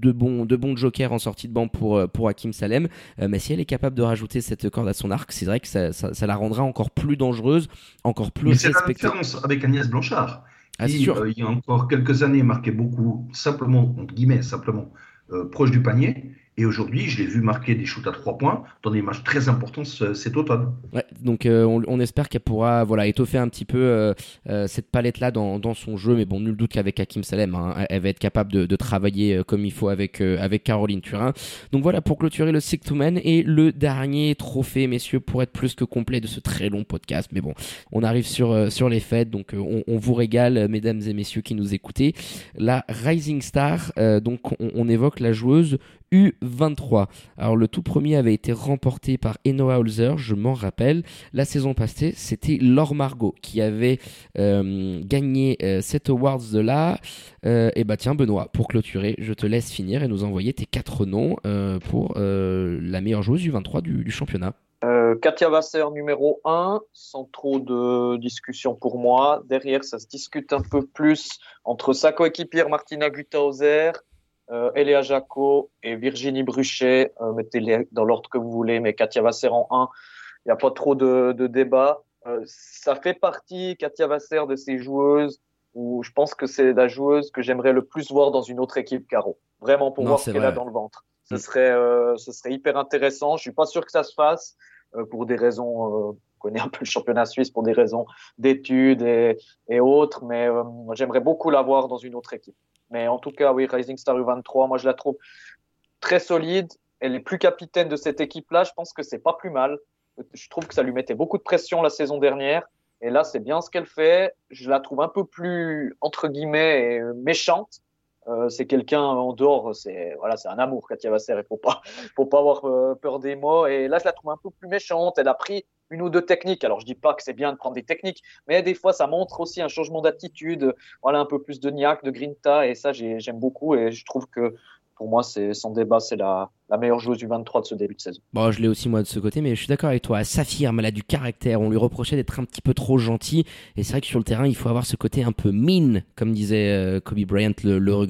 de bons, de bons jokers en sortie de banc pour, euh, pour Hakim Salem. Euh, mais si elle est capable de rajouter cette corde à son arc, c'est vrai que ça, ça, la rendra encore plus dangereuse, encore plus mais C'est la différence avec Agnès Blanchard. Ah, qui, sûr. Euh, il y a encore quelques années, marquait beaucoup, simplement, entre guillemets, simplement, proche du panier. Et aujourd'hui, je l'ai vu marquer des shoots à trois points dans des matchs très importants cet automne. Ouais, donc euh, on, espère qu'elle pourra voilà, étoffer un petit peu euh, euh, cette palette-là dans, son jeu. Mais bon, nul doute qu'avec Hakim Salem, hein, elle va être capable de, travailler comme il faut avec, Caroline Turin. Donc voilà pour clôturer le Six to Man et le dernier trophée, messieurs, pour être plus que complet de ce très long podcast. Mais bon, on arrive sur, sur les fêtes, donc on, vous régale, mesdames et messieurs qui nous écoutez. La Rising Star, donc on, on évoque la joueuse U20 23. Alors le tout premier avait été remporté par Enoa Holzer, je m'en rappelle. La saison passée, c'était Laure Margot qui avait euh, gagné euh, cet awards de là. et bah tiens Benoît, pour clôturer, je te laisse finir et nous envoyer tes quatre noms pour la meilleure joueuse du 23 du, championnat. Katia Vasser numéro 1, sans trop de discussion pour moi. Derrière, ça se discute un peu plus entre sa coéquipière Martina Guthauser, euh, Eléa Jaco et Virginie Bruchet. Euh, mettez-les dans l'ordre que vous voulez, mais Katia Vasser en 1. Il n'y a pas trop de, de débat. Euh, ça fait partie, Katia Vasser, de ces joueuses où je pense que c'est la joueuse que j'aimerais le plus voir dans une autre équipe, Caro. Vraiment pour voir ce qu'elle a dans le ventre. Ce, mm. serait, euh, ce serait hyper intéressant. Je suis pas sûr que ça se fasse pour des raisons, on connaît un peu le championnat suisse pour des raisons d'études et, et, autres, mais j'aimerais beaucoup la voir dans une autre équipe. Mais en tout cas, oui, Rising Star U23, moi je la trouve très solide. Elle est plus capitaine de cette équipe-là. Je pense que c'est pas plus mal. Je trouve que ça lui mettait beaucoup de pression la saison dernière. Et là, c'est bien ce qu'elle fait. Je la trouve un peu plus, entre guillemets, méchante. Euh, c'est quelqu'un en dehors, c'est voilà, c'est un amour, Katia Vasser. Il faut pas, faut pas avoir euh, peur des mots. Et là, je la trouve un peu plus méchante. Elle a pris une ou deux techniques. Alors, je dis pas que c'est bien de prendre des techniques, mais des fois, ça montre aussi un changement d'attitude. Voilà, un peu plus de niaque, de grinta. Et ça, j'aime beaucoup. Et je trouve que pour moi, c'est sans débat, c'est la, meilleure joueuse du 23 de ce début de saison. Bon, je l'ai aussi moi de ce côté, mais je suis d'accord avec toi. Elle s'affirme, elle a du caractère. On lui reprochait d'être un petit peu trop gentil. Et c'est vrai que sur le terrain, il faut avoir ce côté un peu mine, comme disait euh, Kobe Bryant le, le.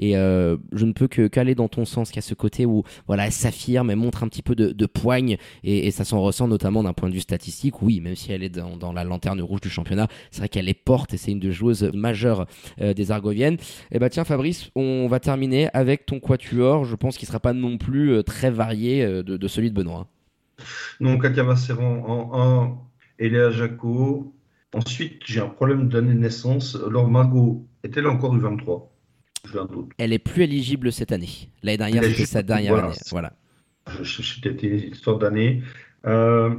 Et euh, je ne peux que qu'aller dans ton sens, a ce côté où voilà, elle s'affirme, elle montre un petit peu de, poigne. Et, ça s'en ressent notamment d'un point de vue statistique. Oui, même si elle est dans, dans la lanterne rouge du championnat, c'est vrai qu'elle est porte et c'est une des joueuses majeures euh, des Argoviennes. Et eh bah tiens, Fabrice, on va terminer avec ton quatuor. Je pense qu'il sera pas non plus euh, très varié euh, de, celui de Benoît. Non, Katia Masseran en 1, Eléa Jaco. Ensuite, j'ai un problème d'année de naissance. Laure Margot, est-elle encore U23 Elle est plus éligible cette année. L'année dernière, c'était sa dernière année. Voilà. C'était l'histoire d'année. Euh,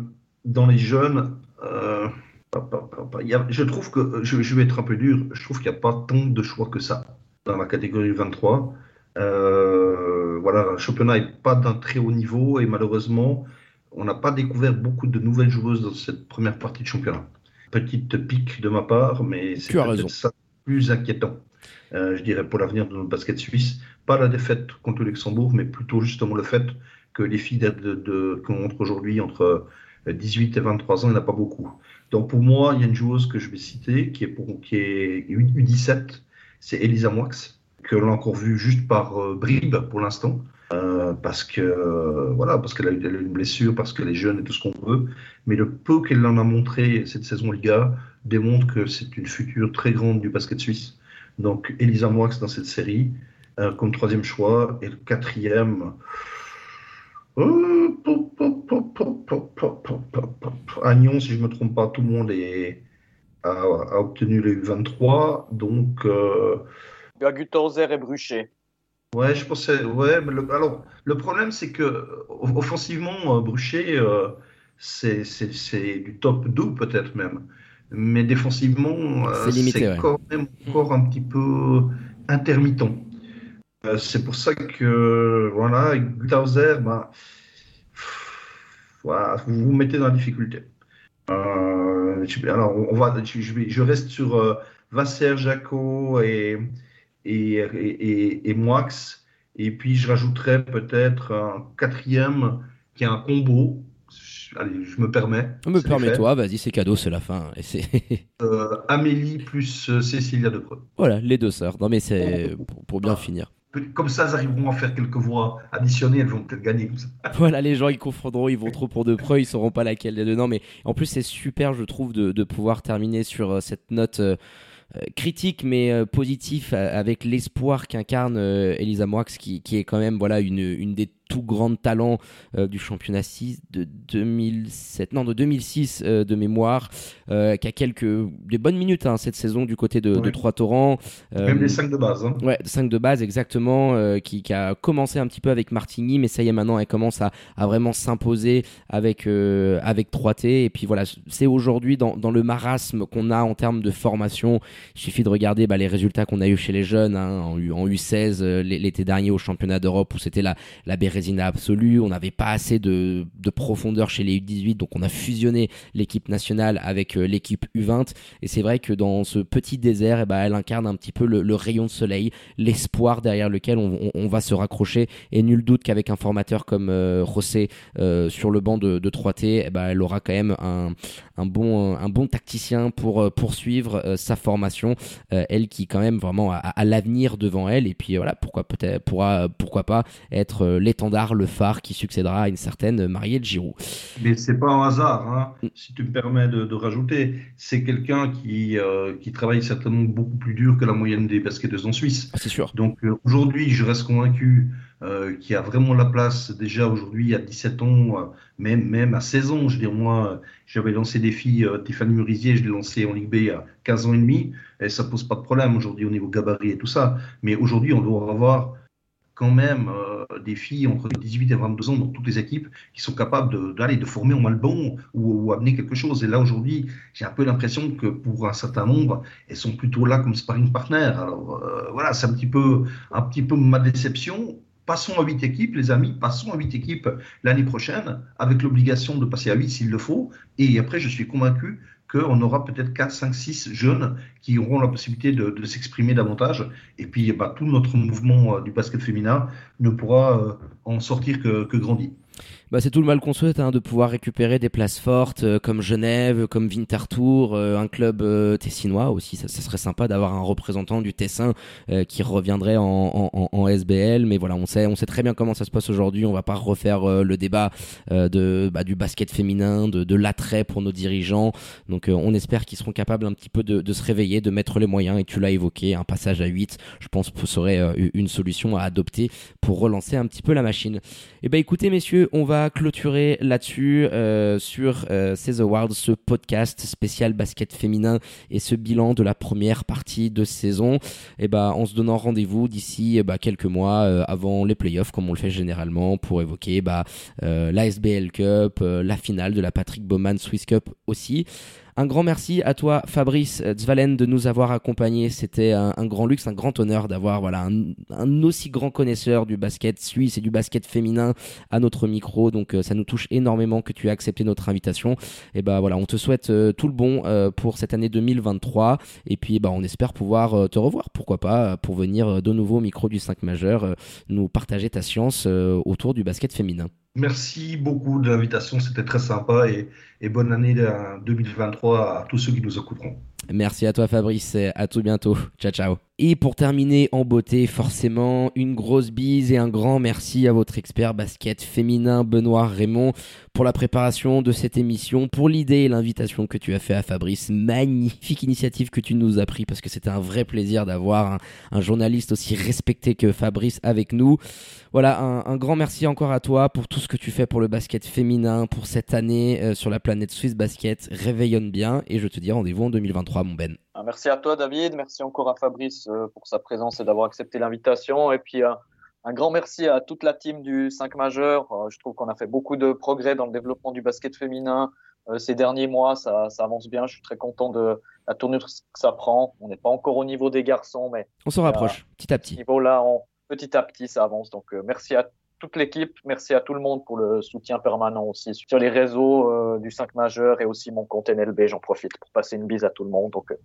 dans les jeunes, je trouve que, je, je, vais être un peu dur, je trouve qu'il n'y a pas tant de choix que ça dans la catégorie 23. Euh, voilà, le championnat n'est pas d'un très haut niveau et malheureusement, on n'a pas découvert beaucoup de nouvelles joueuses dans cette première partie de championnat. Petite pique de ma part, mais c'est ça plus inquiétant, euh, je dirais, pour l'avenir de notre basket suisse. Pas la défaite contre le Luxembourg, mais plutôt justement le fait que les filles de, de, qu'on montre aujourd'hui entre 18 et 23 ans, il n'y en a pas beaucoup. Donc pour moi, il y a une joueuse que je vais citer qui est, pour, qui est U17, c'est Elisa Moix que l'on encore vu juste par euh, bribes pour l'instant. Euh, parce que euh, voilà, parce qu'elle a, eu une blessure, parce qu'elle est jeune et tout ce qu'on veut. Mais le peu qu'elle en a montré cette saison Liga démontre que c'est une future très grande du basket suisse. Donc Elisa Moix dans cette série comme troisième choix et le quatrième. À si je me trompe pas, tout le monde est, a, obtenu les 23. Donc Gutorzer et Bruchet. Ouais, je pensais. Ouais, mais le, alors, le problème, c'est que offensivement, euh, Bruchet, euh, c'est du top 2 peut-être même. Mais défensivement, euh, c'est quand même encore un petit peu intermittent. c'est pour ça que, voilà, Gutorzer, bah, voilà, vous vous mettez dans la difficulté. alors, on va, je, je reste sur Vasser, Jaco et et, et, et, Moix. Et puis je rajouterais peut-être un quatrième qui est un combo. Allez, je me permets. Me permets-toi, vas-y, c'est cadeau, c'est la fin. Et c'est euh, Amélie plus euh, Cécilia Depreux. Voilà, les deux sœurs. Non, mais c'est pour, bien finir. Comme ça, elles arriveront à faire quelques voix additionnées, elles vont peut-être gagner. Voilà, les gens ils confondront, ils vont trop pour Depreux, ils sauront pas laquelle des deux. Non, mais en plus, c'est super, je trouve, de, de pouvoir terminer sur euh, cette note. Euh, critique mais euh, positif avec l'espoir qu'incarne euh, Elisa Moix qui, qui, est quand même voilà une, une des tout grand talent du championnat 6 de 2007, non de 2006 de mémoire, qui a quelques des bonnes minutes hein, cette saison du côté de, Trois-Torrents. Même des 5 de base. Hein. Ouais, 5 de base exactement, qui, qui, a commencé un petit peu avec Martigny, mais ça y est maintenant, elle commence à, à vraiment s'imposer avec avec 3T. Et puis voilà, c'est aujourd'hui dans, dans, le marasme qu'on a en termes de formation. Il suffit de regarder bah, les résultats qu'on a eu chez les jeunes hein, en, en, U16 euh, l'été dernier au championnat d'Europe où c'était la, la bérésina absolue. On n'avait pas assez de, de, profondeur chez les U18, donc on a fusionné l'équipe nationale avec euh, l'équipe U20. Et c'est vrai que dans ce petit désert, eh ben, elle incarne un petit peu le, rayon de soleil, l'espoir derrière lequel on, va se raccrocher. Et nul doute qu'avec un formateur comme euh, José euh, sur le banc de, de 3T, eh ben, elle aura quand même un, un, bon, un bon tacticien pour poursuivre sa formation. elle qui quand même vraiment a, a l'avenir devant elle. Et puis voilà, pourquoi peut-être pourra pourquoi pas être euh, l'étendard, le phare qui succédera à une certaine Marielle Giroud. Mais c'est pas un hasard, hein, mm. si tu me permets de, rajouter. C'est quelqu'un qui euh, qui travaille certainement beaucoup plus dur que la moyenne des basketteuses en Suisse. Ah, c'est sûr. Donc euh, aujourd'hui, je reste convaincu euh, qui a vraiment la place déjà aujourd'hui à 17 ans, même, même à 16 ans. Je veux dire, moi, j'avais lancé des filles, Tiffany Murisier, je l'ai lancé en Ligue B à 15 ans et demi, et ça pose pas de problème aujourd'hui au niveau gabarit et tout ça. Mais aujourd'hui, on doit avoir quand même euh, des filles entre 18 et 22 ans dans toutes les équipes qui sont capables d'aller de, former au moins le bon ou, amener quelque chose. Et là, aujourd'hui, j'ai un peu l'impression que pour un certain nombre, elles sont plutôt là comme sparring partner. Alors euh, voilà, c'est un petit peu, un petit peu ma déception. Passons à 8 équipes, les amis, passons à 8 équipes l'année prochaine, avec l'obligation de passer à 8 s'il le faut. Et après, je suis convaincu qu'on aura peut-être 4, 5, 6 jeunes qui auront la possibilité de, s'exprimer davantage. Et puis, bah, tout notre mouvement euh, du basket féminin ne pourra euh, en sortir que, que grandi bah, c'est tout le mal qu'on souhaite hein, de pouvoir récupérer des places fortes euh, comme Genève, comme Winterthur, euh, un club euh, tessinois aussi. Ça, serait sympa d'avoir un représentant du Tessin qui reviendrait en, en, en, SBL. Mais voilà, on sait, on sait très bien comment ça se passe aujourd'hui. On va pas refaire le débat de, bah, du basket féminin, de, l'attrait pour nos dirigeants. Donc on espère qu'ils seront capables un petit peu de, de, se réveiller, de mettre les moyens. Et tu l'as évoqué, un passage à 8, je pense, serait une solution à adopter pour relancer un petit peu la machine. Et eh ben écoutez messieurs, on va clôturer là-dessus euh, sur euh, ces awards, ce podcast spécial basket féminin et ce bilan de la première partie de saison. Et eh bah, en se donnant rendez-vous d'ici bah, quelques mois euh, avant les playoffs, comme on le fait généralement, pour évoquer bah, la SBL Cup, la finale de la Patrick Bowman Swiss Cup aussi. Un grand merci à toi, Fabrice Zvalen, de nous avoir accompagnés. C'était un, grand luxe, un grand honneur d'avoir voilà, un, aussi grand connaisseur du basket suisse et du basket féminin à notre micro. Donc euh, ça nous touche énormément que tu aies accepté notre invitation. Et ben voilà, on te souhaite euh, tout le bon euh, pour cette année 2023. Et puis bah, on espère pouvoir te revoir, pourquoi pas, pour venir de nouveau au micro du 5 majeur, nous partager ta science autour du basket féminin. Merci beaucoup de l'invitation, c'était très sympa et, bonne année 2023 à tous ceux qui nous écouteront. Merci à toi Fabrice, à tout bientôt. Ciao ciao. Et pour terminer en beauté, forcément, une grosse bise et un grand merci à votre expert basket féminin Benoît Raymond pour la préparation de cette émission, pour l'idée et l'invitation que tu as fait à Fabrice. Magnifique initiative que tu nous as pris parce que c'était un vrai plaisir d'avoir un, journaliste aussi respecté que Fabrice avec nous. Voilà, un, grand merci encore à toi pour tout ce que tu fais pour le basket féminin, pour cette année euh, sur la planète Swiss Basket. Réveillonne bien et je te dis rendez-vous en 2023, mon Ben. Ah, merci à toi, David. Merci encore à Fabrice euh, pour sa présence et d'avoir accepté l'invitation. Et puis, euh, un grand merci à toute la team du 5 majeur. Euh, je trouve qu'on a fait beaucoup de progrès dans le développement du basket féminin ces derniers mois. Ça, avance bien. Je suis très content de la tournure que ça prend. On n'est pas encore au niveau des garçons, mais on se rapproche petit à petit. niveau-là, petit à petit, ça avance. Donc, merci à toute l'équipe. Merci à tout le monde pour le soutien permanent aussi sur les réseaux euh, du 5 majeur et aussi mon compte NLB. J'en profite pour passer une bise à tout le monde. Donc, euh,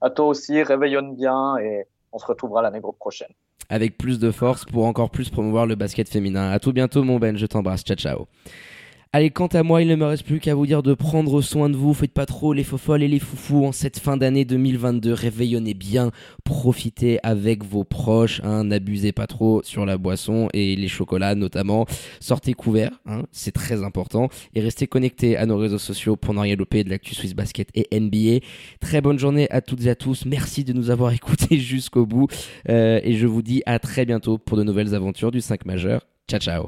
à toi aussi, réveillonne bien et on se retrouvera l'année prochaine. Avec plus de force pour encore plus promouvoir le basket féminin. À tout bientôt, mon Ben. Je t'embrasse. Ciao, ciao. Allez, quant à moi, il ne me reste plus qu'à vous dire de prendre soin de vous. Faites pas trop les faux folles et les foufous en cette fin d'année 2022. Réveillonnez bien, profitez avec vos proches. Hein. N'abusez pas trop sur la boisson et les chocolats notamment. Sortez couverts, hein, c'est très important. Et restez connectés à nos réseaux sociaux pour n'en rien louper de l'actu Swiss Basket et NBA. Très bonne journée à toutes et à tous. Merci de nous avoir écoutés jusqu'au bout. Euh, et je vous dis à très bientôt pour de nouvelles aventures du 5 majeur. Ciao ciao